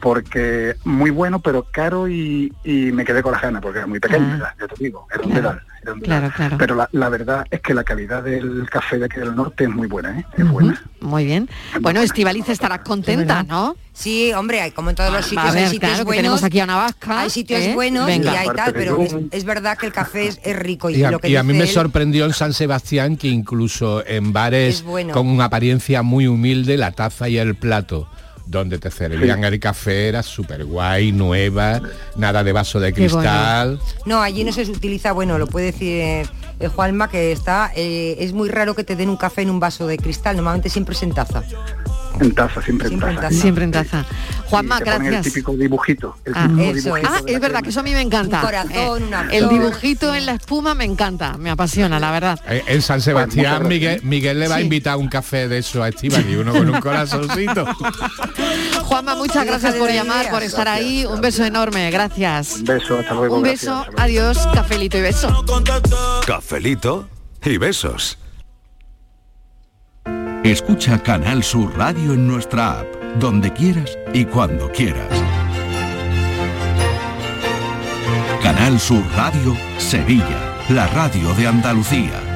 porque muy bueno, pero caro y, y me quedé con las ganas, porque era muy pequeño, ya, ya te digo, era un Claro. era Claro, claro. Pero la, la verdad es que la calidad del café de aquí del norte es muy buena, ¿eh? es buena. Muy bien. Bueno, Estivaliz estarás contenta, ¿no? Sí, hombre, hay como en todos los sitios ver, hay sitios claro, que buenos. tenemos aquí a una vasca. Hay sitios ¿eh? buenos Venga. y hay tal, pero es, es verdad que el café es, es rico y, Y a, lo que y a mí me él- sorprendió en San Sebastián que incluso en bares Es bueno. con una apariencia muy humilde, la taza y el plato donde te servían el café era súper guay, nueva, nada de vaso de cristal. No, allí no se utiliza, bueno, lo puede decir eh, Juanma, que está, eh, es muy raro que te den un café en un vaso de cristal, normalmente siempre es en taza. En taza, siempre, Siempre en taza. taza. Siempre en taza. Juanma, te gracias. El típico dibujito. El Ah, típico eso dibujito Ah, es verdad que eso a mí me encanta. Un corazón, Eh, una el dibujito en la espuma me encanta, me apasiona, la verdad. Eh, En San Sebastián Miguel, Miguel le va a invitar un café de eso a Estíbal y uno con un corazoncito. Juanma, muchas gracias por llamar, por estar ahí. Un beso enorme, gracias. Un beso, hasta luego. Un beso, adiós, cafelito y beso. Cafelito y besos. Escucha Canal Sur Radio en nuestra app, donde quieras y cuando quieras. Canal Sur Radio, Sevilla, la radio de Andalucía.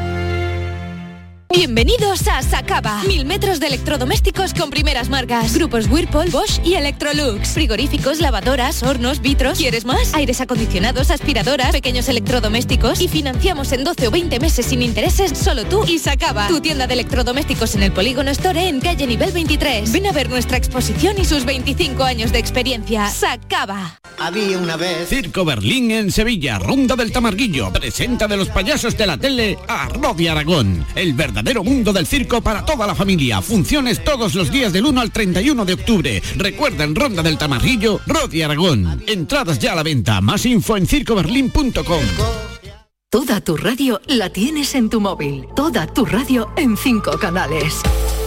Bienvenidos a Sacaba. Mil metros de electrodomésticos con primeras marcas. Grupos Whirlpool, Bosch y Electrolux. Frigoríficos, lavadoras, hornos, vitros. ¿Quieres más? Aires acondicionados, aspiradoras, pequeños electrodomésticos. Y financiamos en 12 o 20 meses sin intereses solo tú y Sacaba. Tu tienda de electrodomésticos en el Polígono Store en calle nivel 23. Ven a ver nuestra exposición y sus 25 años de experiencia. Sacaba. Había una vez. Circo Berlín en Sevilla, Ronda del Tamarguillo, presenta de los payasos de la tele a Rodi Aragón, el verdadero mundo del circo para toda la familia. Funciones todos los días del 1 al 31 de octubre. Recuerda en Ronda del Tamarguillo, Rodi Aragón. Entradas ya a la venta. Más info en circoberlín.com. Toda tu radio la tienes en tu móvil. Toda tu radio en cinco canales.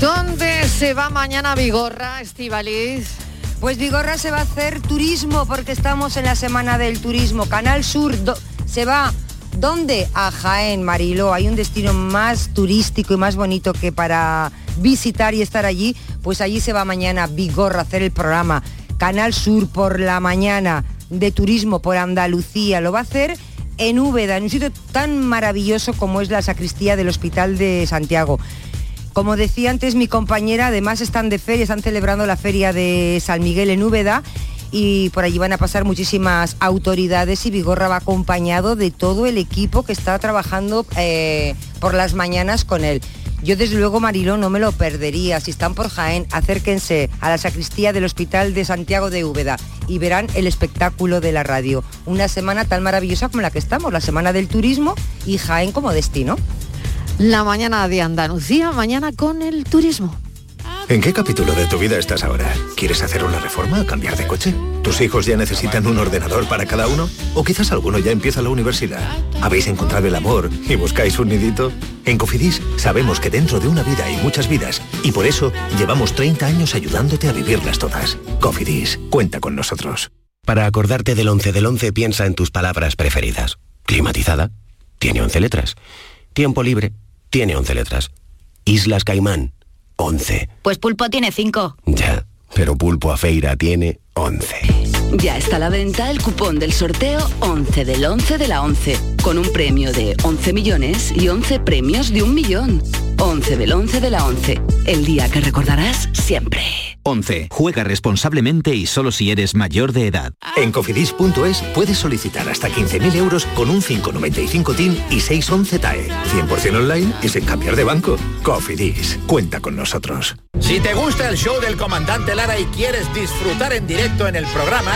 ¿Dónde se va mañana Vigorra, Estivaliz? Pues Vigorra se va a hacer turismo porque estamos en la semana del turismo. Canal Sur se va ¿dónde? A Jaén, Mariló. Hay un destino más turístico y más bonito que para visitar y estar allí. Pues allí se va mañana Vigorra a hacer el programa Canal Sur por la mañana de turismo por Andalucía. Lo va a hacer en Úbeda, en un sitio tan maravilloso como es la sacristía del Hospital de Santiago. Como decía antes mi compañera, además están de feria, están celebrando la feria de San Miguel en Úbeda y por allí van a pasar muchísimas autoridades y Vigorra va acompañado de todo el equipo que está trabajando eh, por las mañanas con él. Yo desde luego, Mariló, no me lo perdería. Si están por Jaén, acérquense a la sacristía del Hospital de Santiago de Úbeda y verán el espectáculo de la radio. Una semana tan maravillosa como la que estamos, la semana del turismo y Jaén como destino. La mañana de Andalucía, mañana con el turismo. ¿En qué capítulo de tu vida estás ahora? ¿Quieres hacer una reforma o cambiar de coche? ¿Tus hijos ya necesitan un ordenador para cada uno? ¿O quizás alguno ya empieza la universidad? ¿Habéis encontrado el amor y buscáis un nidito? En Cofidis sabemos que dentro de una vida hay muchas vidas y por eso llevamos 30 años ayudándote a vivirlas todas. Cofidis, cuenta con nosotros. Para acordarte del 11 del 11 piensa en tus palabras preferidas. Climatizada, tiene 11 letras. Tiempo libre, tiene 11 letras. Islas Caimán, 11. Pues pulpo tiene 5. Ya, pero Pulpo a Feira tiene 11. Ya está a la venta el cupón del sorteo 11 del 11 de la 11, con un premio de 11 millones y 11 premios de un millón. 11 del 11 de la 11, el día que recordarás siempre. 11. Juega responsablemente y solo si eres mayor de edad. En cofidis.es puedes solicitar hasta 15.000 euros con un 595 TIN y 611 TAE. 100% online y sin cambiar de banco. Cofidis, cuenta con nosotros. Si te gusta el show del comandante Lara y quieres disfrutar en directo en el programa,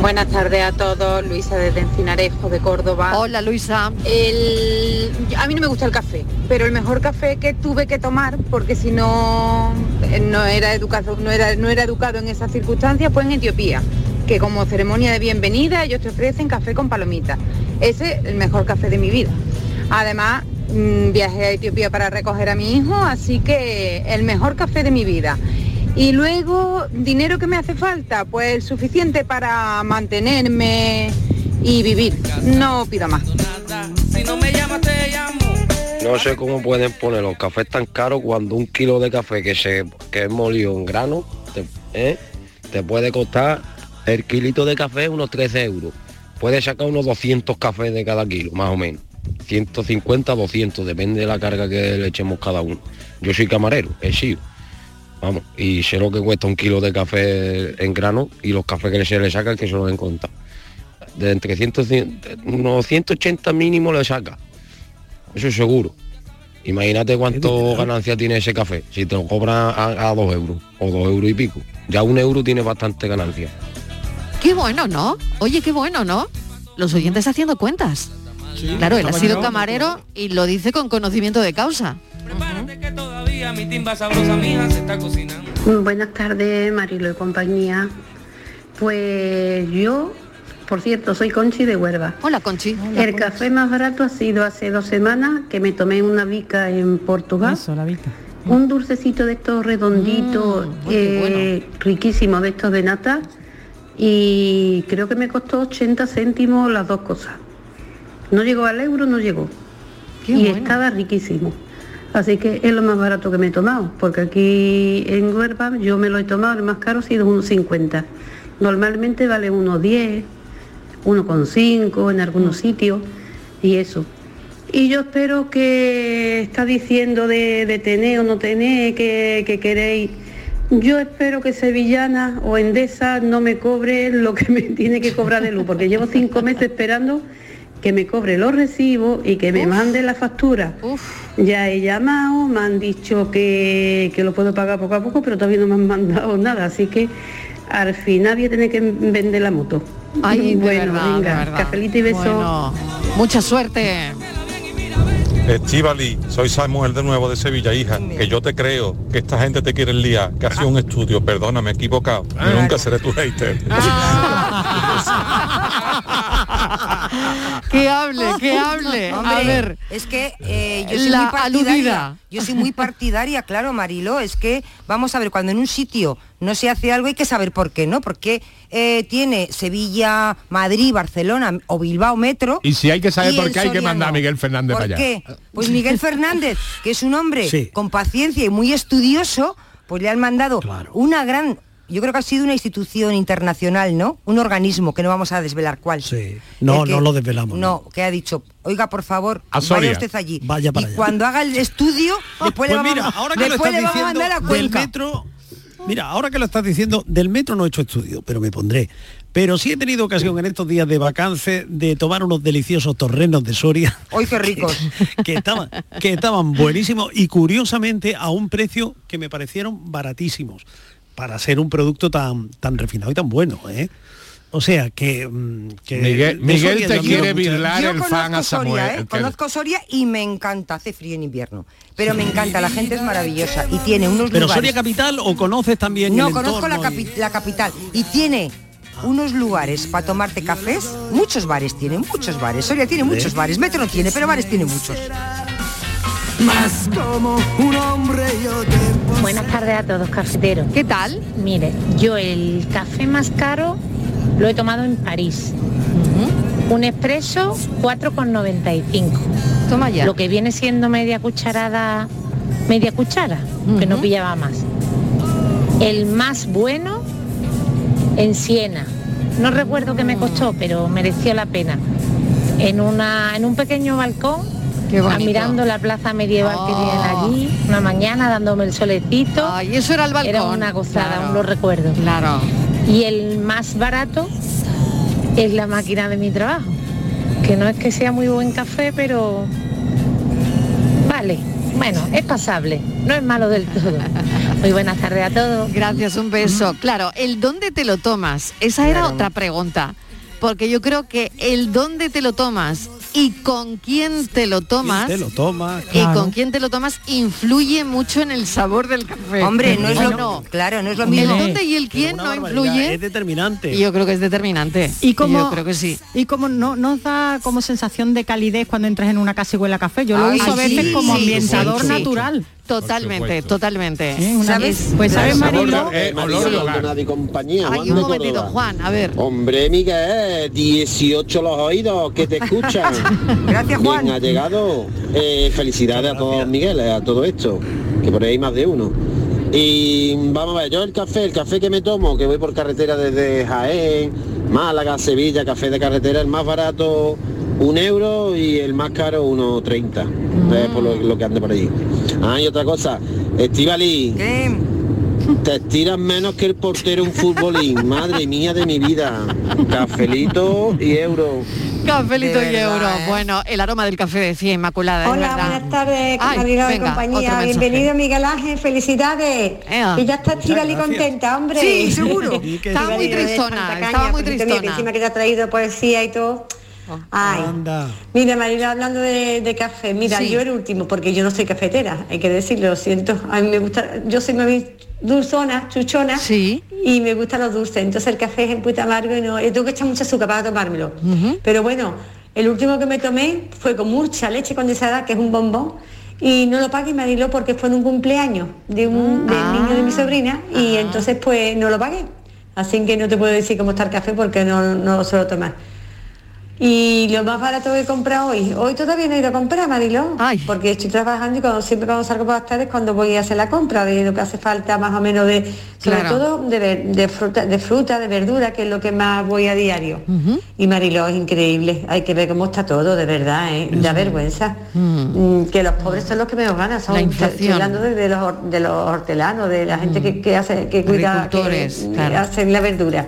Buenas tardes a todos, Luisa desde Encinarejo de Córdoba. Hola Luisa. El, a mí no me gusta el café, pero el mejor café que tuve que tomar, porque si no eh, no era educado, no era, no era educado en esas circunstancias, pues en Etiopía, que como ceremonia de bienvenida ellos te ofrecen café con palomitas. Ese es el mejor café de mi vida. Además, mm, viajé a Etiopía para recoger a mi hijo, así que el mejor café de mi vida. Y luego, dinero que me hace falta, pues suficiente para mantenerme y vivir. No pido más. Si no me llamas te llamo. No sé cómo pueden poner los cafés tan caros cuando un kilo de café que se que es molido en grano te, ¿eh? te puede costar el kilito de café unos 13 euros. Puedes sacar unos 200 cafés de cada kilo, más o menos. 150, 200, depende de la carga que le echemos cada uno. Yo soy camarero, he sido. Vamos, y sé lo que cuesta un kilo de café en grano y los cafés que se le sacan que se los he contado. De entre 100, unos 180 mínimo le saca. Eso es seguro. Imagínate cuánto ganancia tiene ese café. Si te lo cobran a, a dos euros o dos euros y pico. Ya un euro tiene bastante ganancia. Qué bueno, ¿no? Oye, qué bueno, ¿no? Los oyentes haciendo cuentas. claro, él ha sido camarero y lo dice con conocimiento de causa. Todavía mi timba sabrosa mía se está cocinando. Buenas tardes, Marilo y compañía. Pues yo, por cierto, soy Conchi de Huerva. Hola, Conchi. El café más barato ha sido hace dos semanas que me tomé una bica en Portugal. Un dulcecito de estos redonditos, eh, riquísimo de estos de nata. Y creo que me costó 80 céntimos las dos cosas. No llegó al euro, no llegó. Qué y bueno. estaba riquísimo. Así que es lo más barato que me he tomado, porque aquí en Huerva yo me lo he tomado, el más caro ha sido unos 50. Normalmente vale unos 10, uno con 5 en algunos sitios y eso. Y yo espero que está diciendo de, de tener o no tener, que, que queréis. Yo espero que Sevillana o Endesa no me cobre lo que me tiene que cobrar de luz, porque llevo cinco meses esperando que me cobre los recibos y que me mande la factura. Ya he llamado, me han dicho que, que lo puedo pagar poco a poco, pero todavía no me han mandado nada, así que al final voy a tener que vender la moto. Ay, de bueno, verdad, venga, cafelito y beso. Bueno, mucha suerte. Estivali, soy Samuel de nuevo de Sevilla, hija, que yo te creo, que esta gente te quiere liar, que ha sido un estudio, perdona, me he equivocado, nunca seré tu hater. que hable, que hable. a ver. es que eh, yo soy La muy partidaria. aludida. Yo soy muy partidaria, claro, Marilo. Es que vamos a ver, cuando en un sitio no se hace algo hay que saber por qué, ¿no? Porque eh, tiene Sevilla, Madrid, Barcelona o Bilbao Metro. Y si hay que saber por qué hay que mandar a Miguel Fernández ¿Por para allá. qué? Pues Miguel Fernández, que es un hombre Sí. con paciencia y muy estudioso, pues le han mandado una gran. Yo creo que ha sido una institución internacional, ¿no? Un organismo que no vamos a desvelar cuál. No, El que- no lo desvelamos. No, que ha dicho, oiga, por favor, A vaya usted allí. Vaya para y allá. cuando haga el estudio, después pues le vamos, mira, a- ahora que lo después estás le vamos a diciendo mandar a del Cuenca. metro, Mira, ahora que lo estás diciendo, del metro no he hecho estudio, pero me pondré. Pero sí he tenido ocasión en estos días de vacancia de tomar unos deliciosos torrenos de Soria. ¡Ay, qué ricos! que, estaban, que estaban buenísimos y curiosamente a un precio que me parecieron baratísimos para ser un producto tan, tan refinado y tan bueno. ¿eh? O sea que, mm, que Miguel, de Miguel te quiere virlar el fan a Samuel. Soria, ¿eh? Conozco Soria y me encanta, hace frío en invierno. Pero me encanta, la gente es maravillosa y tiene unos Pero lugares... Soria capital o conoces también No, el conozco la, y- capi- la capital y tiene unos lugares para tomarte cafés, muchos bares tiene, muchos bares. Soria tiene muchos bares, Metro no tiene, pero bares tiene muchos. Más como un hombre yo te Buenas tardes a todos, cafeteros. ¿Qué tal? Mire, yo el café más caro lo he tomado en París. Un expreso 4,95. Toma ya. Lo que viene siendo media cucharada, media cuchara, que no pillaba más. El más bueno en Siena. No recuerdo qué me costó, pero mereció la pena. En, una, en un pequeño balcón, Bonito. admirando la plaza medieval que tienen allí, una mañana dándome el solecito. y eso era el balcón. Era una gozada, Claro. aún lo recuerdo. Claro. Y el más barato es la máquina de mi trabajo, que no es que sea muy buen café, pero vale, bueno, es pasable, no es malo del todo. Muy buenas tardes a todos. Gracias, un beso. Claro, el dónde te lo tomas, esa era Claro. otra pregunta. Porque yo creo que el dónde te lo tomas y con quién te lo tomas Te lo tomas. y con quién te lo tomas influye mucho en el sabor del café. Hombre, no es ¿O lo no? claro, no es lo El mismo. dónde y el quién no influye. Es determinante. Y yo creo que es determinante. Y como, yo creo que sí. Y como no nos da como sensación de calidez cuando entras en una casa y huele a café. Yo lo Ay, uso a veces sí, como sí, ambientador sí, sí. natural. Totalmente, totalmente. ¿Eh? Una- ¿Sabes? Pues sabes, Marilo, Eh, y compañía. Hay Juan un momentito. Juan, a ver. Hombre, Miguel, 18 los oídos que te escuchan. Gracias, Juan. Bien, ha llegado. Eh, felicidades a todos, Miguel, a todo esto, que por ahí hay más de uno. Y vamos a ver, yo el café, el café que me tomo, que voy por carretera desde Jaén, Málaga, Sevilla, café de carretera, el más barato un euro y el más caro 1,30. Es por lo, lo que ande por allí. Ah, y otra cosa, Estivali, te estiras menos que el portero un futbolín, madre mía de mi vida. Cafelito y euro. Cafelito De y verdad, euro. ¿eh? Bueno, el aroma del café decía Inmaculada. Hola, verdad. buenas tardes, venga, compañía. Bienvenido Miguel Ángel, felicidades. Ea. Que ya está Estivali contenta, hombre. Sí, seguro. Estaba muy tristona, estaba muy tristona. encima que te ha traído poesía y todo. Ay. Mira, Mariló, hablando de, de café, mira, Sí. yo el último, porque yo no soy cafetera, hay que decirlo, lo siento. A mí me gusta, yo soy muy dulzona, chuchona, y me gustan los dulces. Entonces el café es en puta amargo y no, le tengo que echar mucha azúcar para tomármelo. Pero bueno, el último que me tomé fue con mucha leche condensada, que es un bombón, y no lo pagué, Mariló, porque fue en un cumpleaños de un del niño de mi sobrina, y entonces pues no lo pagué. Así que no te puedo decir cómo está el café porque no, no lo suelo tomar. Y lo más barato que he comprado hoy, hoy todavía no he ido a comprar, Mariló, porque estoy trabajando y cuando, siempre cuando salgo por las tardes es cuando voy a hacer la compra de lo que hace falta más o menos de, sobre Claro. todo de, de fruta, de fruta, de verdura, que es lo que más voy a diario. Y Mariló es increíble, hay que ver cómo está todo, de verdad, ¿eh? da vergüenza. Mm, que los pobres son los que menos ganan, son estoy hablando de, de los, de los hortelanos, de la gente que, que hace, que cuida, que claro. hacen la verdura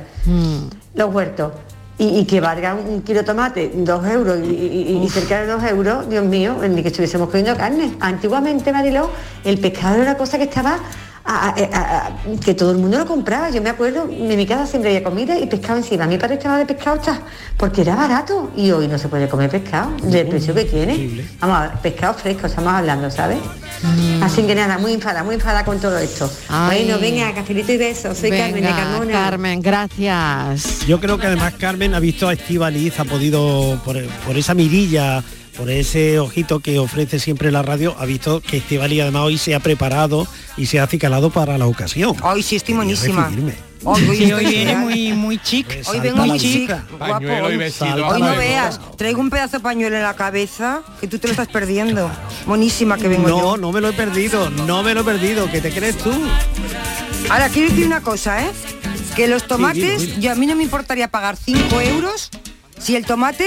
los huertos. Y, y que valga un, un kilo de tomate dos euros y, y- y cerca de dos euros, Dios mío, ni que estuviésemos comiendo carne. Antiguamente, Mariló, el pescado era una cosa que estaba a- a- a- a- que todo el mundo lo compraba. Yo me acuerdo, en mi casa siempre había comida y pescado encima. Mi padre estaba de pescado está, porque era barato y hoy no se puede comer pescado del precio que tiene. Vamos a ver, pescado fresco estamos hablando, ¿sabes? Así que nada, muy enfada, muy enfada con todo esto. Ay. Bueno, venga, cafelito y besos. Soy Carmen de Carmona. Carmen, gracias. Yo creo que además Carmen ha visto a Estivaliz, ha podido, por, por esa mirilla, por ese ojito que ofrece siempre la radio, ha visto que Estivaliz además hoy se ha preparado y se ha acicalado para la ocasión. Hoy sí estoy buenísima. Hoy, hoy Sí, estoy hoy viene genial. muy, muy chic. Hoy vengo muy chic, chica. guapo. Y Hoy, vestido hoy no veas, traigo un pedazo de pañuelo en la cabeza que tú te lo estás perdiendo. Monísima que vengo no, yo. no me lo he perdido, no me lo he perdido, ¿qué te crees tú? Ahora quiero decir una cosa, ¿eh? Que los tomates, yo a mí no me importaría pagar 5 euros si el tomate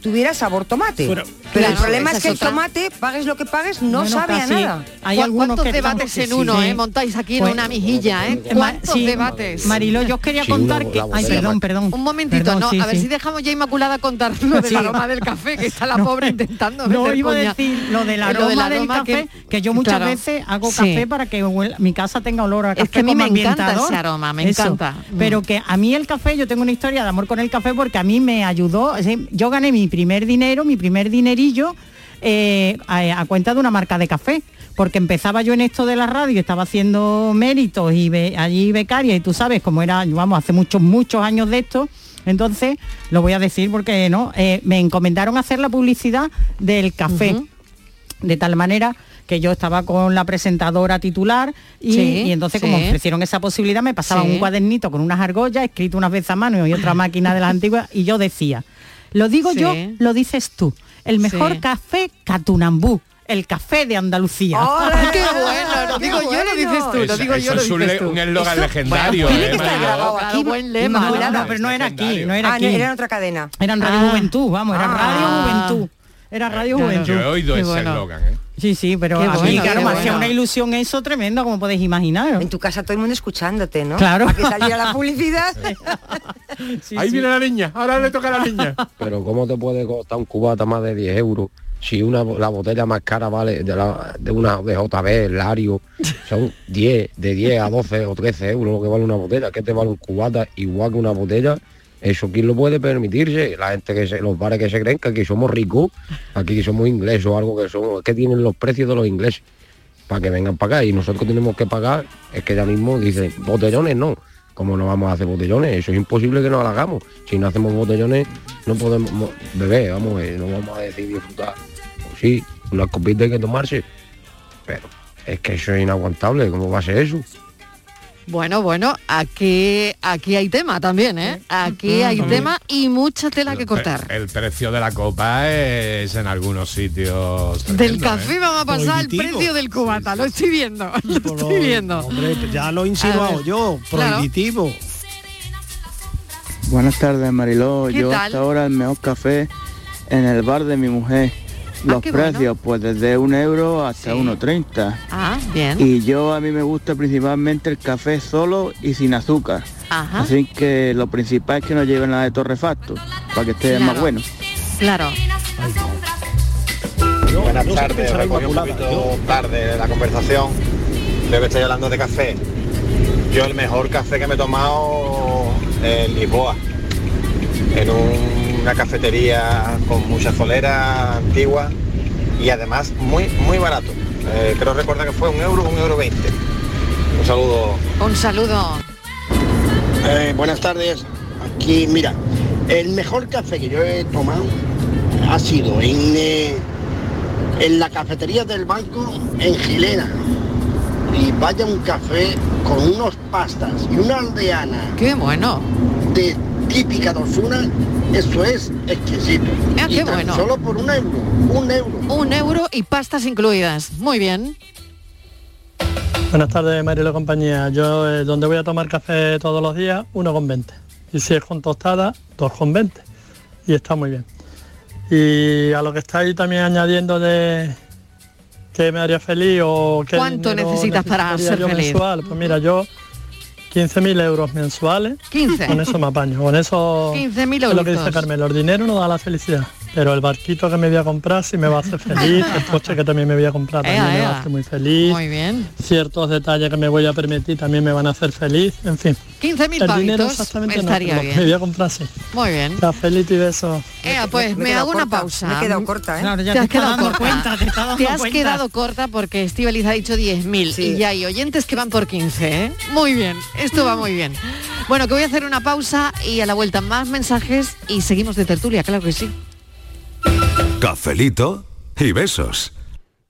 tuviera sabor tomate. Pero, el problema es que es el otra. tomate, pagues lo que pagues, no Bueno, sabe casi. a nada. Hay ¿Cu- algunos ¿Cuántos que debates en sí, uno, sí. eh? Montáis aquí en Pues- una mijilla, ¿eh? ¿Cuántos sí, debates? Marilo, yo os quería Sí, contar que... Ay, perdón, perdón. Un momentito, Perdón, no, sí, a ver sí. si dejamos ya Inmaculada contar lo del Sí. aroma del café, que está la No, pobre intentando No, meter iba a decir lo del Eh, aroma, del aroma café, que, yo muchas claro, veces hago sí. café para que mi casa tenga olor a Es café que a mí me encanta ese aroma, me encanta. Mm. Pero que a mí el café, yo tengo una historia de amor con el café porque a mí me ayudó, es yo gané mi primer dinero, mi primer dinerillo eh, a, a cuenta de una marca de café. Porque empezaba yo en esto de la radio, estaba haciendo méritos y be- allí becaria, y tú sabes cómo era, vamos, hace muchos, muchos años de esto, entonces, lo voy a decir porque no, eh, me encomendaron hacer la publicidad del café. De tal manera que yo estaba con la presentadora titular y, Sí, y entonces como ofrecieron esa posibilidad me pasaban Sí. un cuadernito con unas argollas, escrito unas veces a mano y otra máquina de las antiguas, y yo decía, lo digo yo, lo dices tú, el mejor Sí. café Catunambú, el café de Andalucía. ¡Qué bueno! Lo digo yo, lo dices tú, lo Eso- digo yo, eso lo es un dices tú. un eslogan legendario, Bueno, ¿eh, tiene que estar Mariló? grabado aquí, buen lema. No, ¿no? no, pero no era aquí, no era Ah, aquí. era en otra cadena. Era en Radio Ah. Juventud, vamos, era Ah. Radio Juventud. Era Radio Claro. Juventud. Yo he oído Qué ese bueno. eslogan, ¿eh? Sí, sí, pero Qué a mí, bueno, claro, me hacía bueno. una ilusión eso tremenda, como podéis imaginar. En tu casa todo el mundo escuchándote, ¿no? Claro. Para que saliera la publicidad. Sí, Ahí sí. viene la niña, ahora le toca a la niña. Pero ¿cómo te puede costar un cubata más de 10 euros? Si una la botella más cara vale de, la- de una de JB, Lario, son 10, de 10 a 12 o 13 euros lo que vale una botella. ¿Qué te vale un cubata igual que una botella? Eso quién lo puede permitirse, la gente que se, los bares que se creen que aquí somos ricos, aquí que somos ingleses o algo que somos, que tienen los precios de los ingleses para que vengan para acá y nosotros tenemos que pagar, es que ya mismo dicen, botellones no, ¿cómo no vamos a hacer botellones? Eso es imposible que nos hagamos. Si no hacemos botellones no podemos mo- beber, vamos, eh, no vamos a decir disfrutar. Pues sí, una copita hay que tomarse, pero es que eso es inaguantable, ¿cómo va a ser eso? Bueno, bueno, aquí, aquí hay tema también, ¿eh? Aquí hay tema y mucha tela que cortar. El precio de la copa es en algunos sitios. Del café ¿eh? vamos a pasar al Prohibitivo. precio del cubata, lo estoy viendo, lo estoy viendo. Hombre, ya lo he insinuado yo, claro. prohibitivo. Buenas tardes, Mariló. ¿Qué Yo tal? hasta ahora el mejor café en el bar de mi mujer. Los Ah, bueno. precios, pues desde un euro hasta Sí. 1,30. Ah, bien. Y yo a mí me gusta principalmente el café solo y sin azúcar. Ajá, Así que lo principal es que no lleven nada de torrefacto, para que esté más bueno. claro. Buenas tardes, recogí un poquito tarde la conversación. Veo que estoy hablando de café. Yo el mejor café que me he tomado en Lisboa, en un- una cafetería con mucha solera antigua y además muy muy barato. Eh, creo recordar que fue un euro, un euro veinte. Un saludo. Un saludo. Eh, buenas tardes. Aquí, mira, el mejor café que yo he tomado ha sido en, eh, en la cafetería del banco en Gilena. Y vaya un café con unos pastas y una aldeana Qué bueno. de típica de Osuna, eso es exquisito. Ah, y qué tan bueno. Solo por un euro, un euro. Un euro y pastas incluidas. Muy bien. Buenas tardes, Marilo compañía. Yo eh, donde voy a tomar café todos los días, 1,20. Y si es con tostada, 2,20. Y está muy bien. Y a lo que estáis también añadiendo de que me haría feliz o que ¿Cuánto necesitas para ser feliz? mensual, pues mira, yo 15.000 euros mensuales. 15. Con eso me apaño. Con eso 15.000 es lo que dice. Carmelo. El dinero no da la felicidad. Pero el barquito que me voy a comprar sí me va a hacer feliz. El coche que también me voy a comprar también Ea, me va a hacer muy feliz. Muy bien. Ciertos detalles que me voy a permitir también me van a hacer feliz. En fin. 15.000 El dinero pavitos exactamente no, estaría bien. me voy a comprar sí. Muy bien. Cafelito y besos. Ea, pues me, hago una corta, pausa. me he quedado corta, ¿eh? Claro, ya te te has quedado dando corta. cuenta, te Te has cuenta. quedado corta porque Estivaliz ha dicho 10.000 y ya hay oyentes que van por 15, ¿eh? Muy bien, esto va muy bien. Bueno, que voy a hacer una pausa y a la vuelta más mensajes y seguimos de tertulia, claro que sí. Cafelito y besos.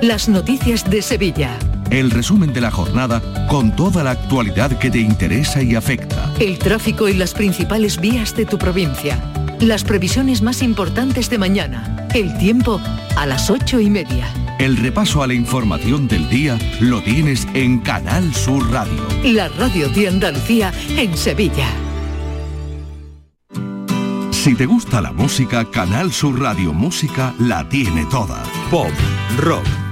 Las noticias de Sevilla. El resumen de la jornada con toda la actualidad que te interesa y afecta. El tráfico y las principales vías de tu provincia. Las previsiones más importantes de mañana. El tiempo a las ocho y media. El repaso a la información del día lo tienes en Canal Sur Radio. La radio de Andalucía en Sevilla. Si te gusta la música, Canal Sur Radio Música la tiene toda. Pop, rock,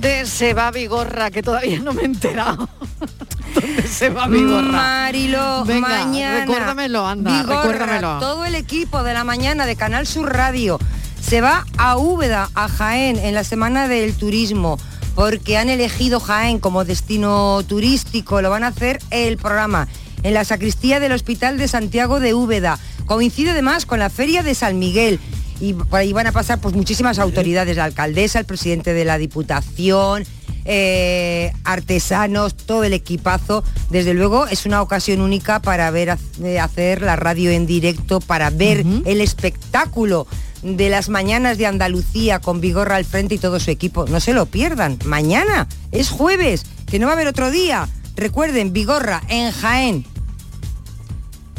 ¿Dónde se va Vigorra? Que todavía no me he enterado. ¿Dónde se va Vigorra? Marilo, Venga, mañana. recuérdamelo, anda, Vigorra, recuérdamelo. Todo el equipo de la mañana de Canal Sur Radio se va a Úbeda, a Jaén, en la semana del turismo, porque han elegido Jaén como destino turístico. Lo van a hacer el programa en la sacristía del Hospital de Santiago de Úbeda. Coincide además con la Feria de San Miguel. Y por ahí van a pasar pues muchísimas autoridades, la alcaldesa, el presidente de la Diputación, eh, artesanos, todo el equipazo. Desde luego es una ocasión única para ver eh, hacer la radio en directo, para ver el espectáculo de las mañanas de Andalucía con Vigorra al frente y todo su equipo. No se lo pierdan. Mañana es jueves, que no va a haber otro día. Recuerden, Vigorra en Jaén.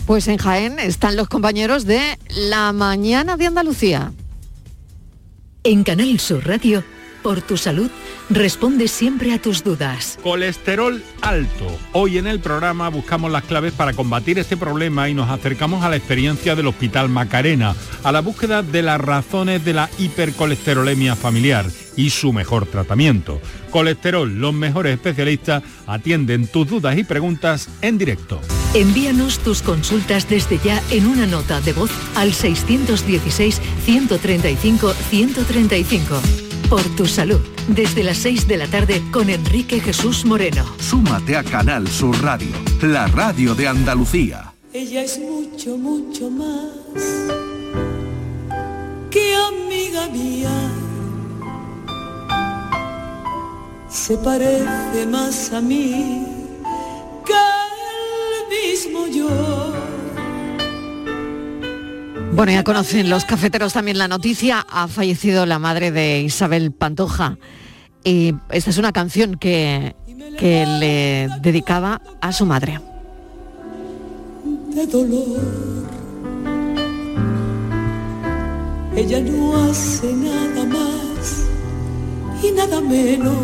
Pues en Jaén están los compañeros de La Mañana de Andalucía. En Canal Sur Radio, por tu salud, responde siempre a tus dudas. Colesterol alto. Hoy en el programa buscamos las claves para combatir este problema y nos acercamos a la experiencia del Hospital Macarena, a la búsqueda de las razones de la hipercolesterolemia familiar y su mejor tratamiento. Colesterol, los mejores especialistas atienden tus dudas y preguntas en directo. Envíanos tus consultas desde ya en una nota de voz al 616-135-135. Por tu salud, desde las 6 de la tarde con Enrique Jesús Moreno. Súmate a Canal Sur Radio, la radio de Andalucía. Ella es mucho, mucho más que amiga mía. Se parece más a mí que el mismo yo. Bueno, ya conocen los cafeteros también la noticia. Ha fallecido la madre de Isabel Pantoja. Y esta es una canción que, que le dedicaba a su madre. de dolor. Ella no hace nada más y nada menos.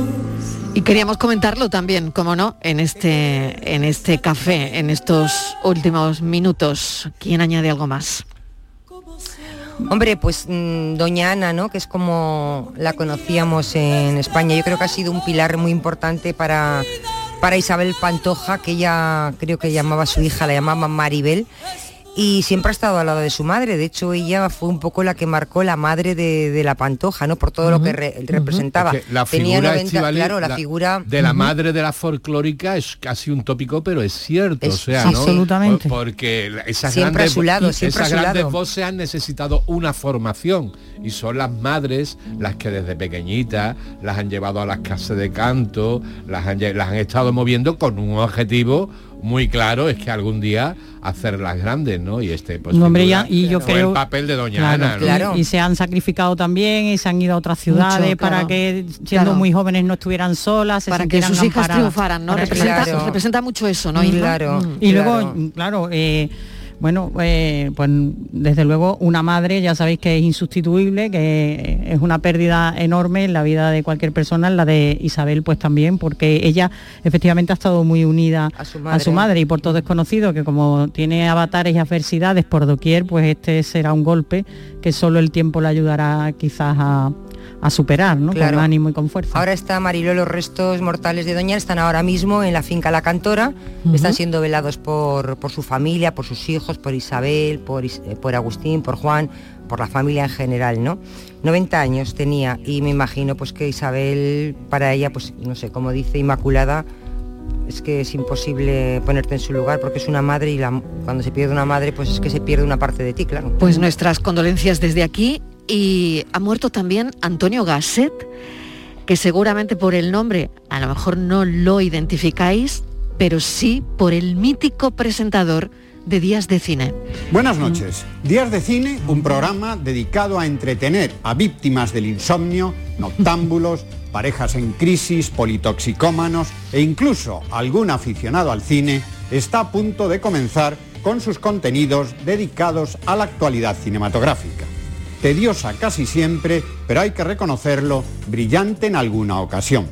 Y queríamos comentarlo también, como no, en este, en este café, en estos últimos minutos. ¿Quién añade algo más? Hombre, pues mm, Doña Ana, ¿no? Que es como la conocíamos en España. Yo creo que ha sido un pilar muy importante para, para Isabel Pantoja, que ella creo que llamaba a su hija, la llamaba Maribel. Y siempre ha estado al lado de su madre. De hecho, ella fue un poco la que marcó la madre de, de la Pantoja, ¿no? Por todo lo que re- representaba. Es que la Tenía figura, 90 Estíbaliz, claro, la, figura de la madre de la folclórica es casi un tópico, pero es cierto, Es- o sea, sí, ¿no? absolutamente. Por- Porque esas Siempre a grandes, su lado, a esas su grandes lado. voces han necesitado una formación y son las madres las que desde pequeñitas las han llevado a las clases de canto, las han, las han estado moviendo con un objetivo muy claro, es que algún día hacerlas grandes, ¿no? Y este, pues, No, hombre, duda, ya- y yo fue creo- el papel de Doña Claro, Ana, ¿no? y, y se han sacrificado también y se han ido a otras ciudades Mucho, para claro. que siendo Claro. muy jóvenes no estuvieran solas, se Para que sus hijas triunfaran, ¿no? Representa, Claro. representa mucho eso, ¿no? Inma? Mm. Y luego, claro, eh, bueno, eh, pues desde luego una madre ya sabéis que es insustituible, que es una pérdida enorme en la vida de cualquier persona, en la de Isabel pues también, porque ella efectivamente ha estado muy unida a su madre. madre, y por todo es conocido que como tiene avatares y adversidades por doquier, pues este será un golpe que solo el tiempo le ayudará quizás a, a superar, ¿no? Claro. Con ánimo y con fuerza. Ahora está Mariló, los restos mortales de Doña están ahora mismo en la finca La Cantora, están siendo velados por, por su familia, por sus hijos, por Isabel, por, eh, por Agustín, por Juan, por la familia en general, ¿no? 90 años tenía y me imagino pues que Isabel, para ella, pues no sé, como dice Inmaculada, es que es imposible ponerte en su lugar porque es una madre y la- cuando se pierde una madre pues es que se pierde una parte de ti, claro. Pues nuestras condolencias desde aquí y ha muerto también Antonio Gasset, que seguramente por el nombre a lo mejor no lo identificáis, pero sí por el mítico presentador de Días de Cine. Buenas noches. Días de Cine, un programa dedicado a entretener a víctimas del insomnio, noctámbulos, parejas en crisis, politoxicómanos e incluso algún aficionado al cine, está a punto de comenzar con sus contenidos dedicados a la actualidad cinematográfica. Tediosa casi siempre, pero hay que reconocerlo, brillante en alguna ocasión.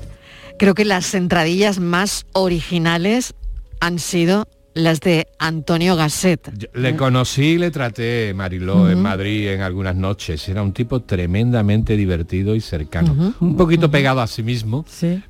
Creo que las entradillas más originales han sido las de Antonio Gasset. Le conocí y le traté, Mariló, en. Madrid en algunas noches. Era un tipo tremendamente divertido y cercano. Un poquito pegado a sí mismo.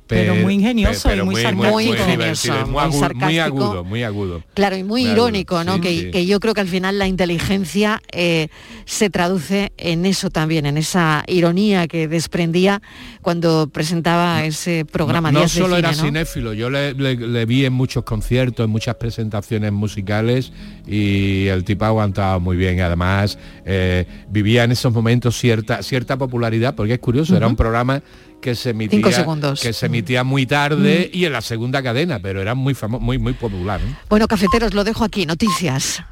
pero muy ingenioso y muy sarcástico. Muy divertido, muy, muy agudo, muy agudo, muy agudo. Claro, y muy Muy irónico, agudo, ¿no? sí, que, sí. que yo creo que al final la inteligencia eh, se traduce en eso también, en esa ironía que desprendía cuando presentaba ese programa no de solo Cine, era ¿no? cinéfilo, yo le, le- le vi en muchos conciertos, en muchas presentaciones musicales y el tipo aguantaba muy bien. Además eh, vivía en esos momentos cierta, cierta popularidad, porque es curioso, era un programa que se emitía, que se emitía muy tarde y en la segunda cadena, pero era muy famoso, muy, muy popular. ¿eh? Bueno, cafeteros, lo dejo aquí, noticias.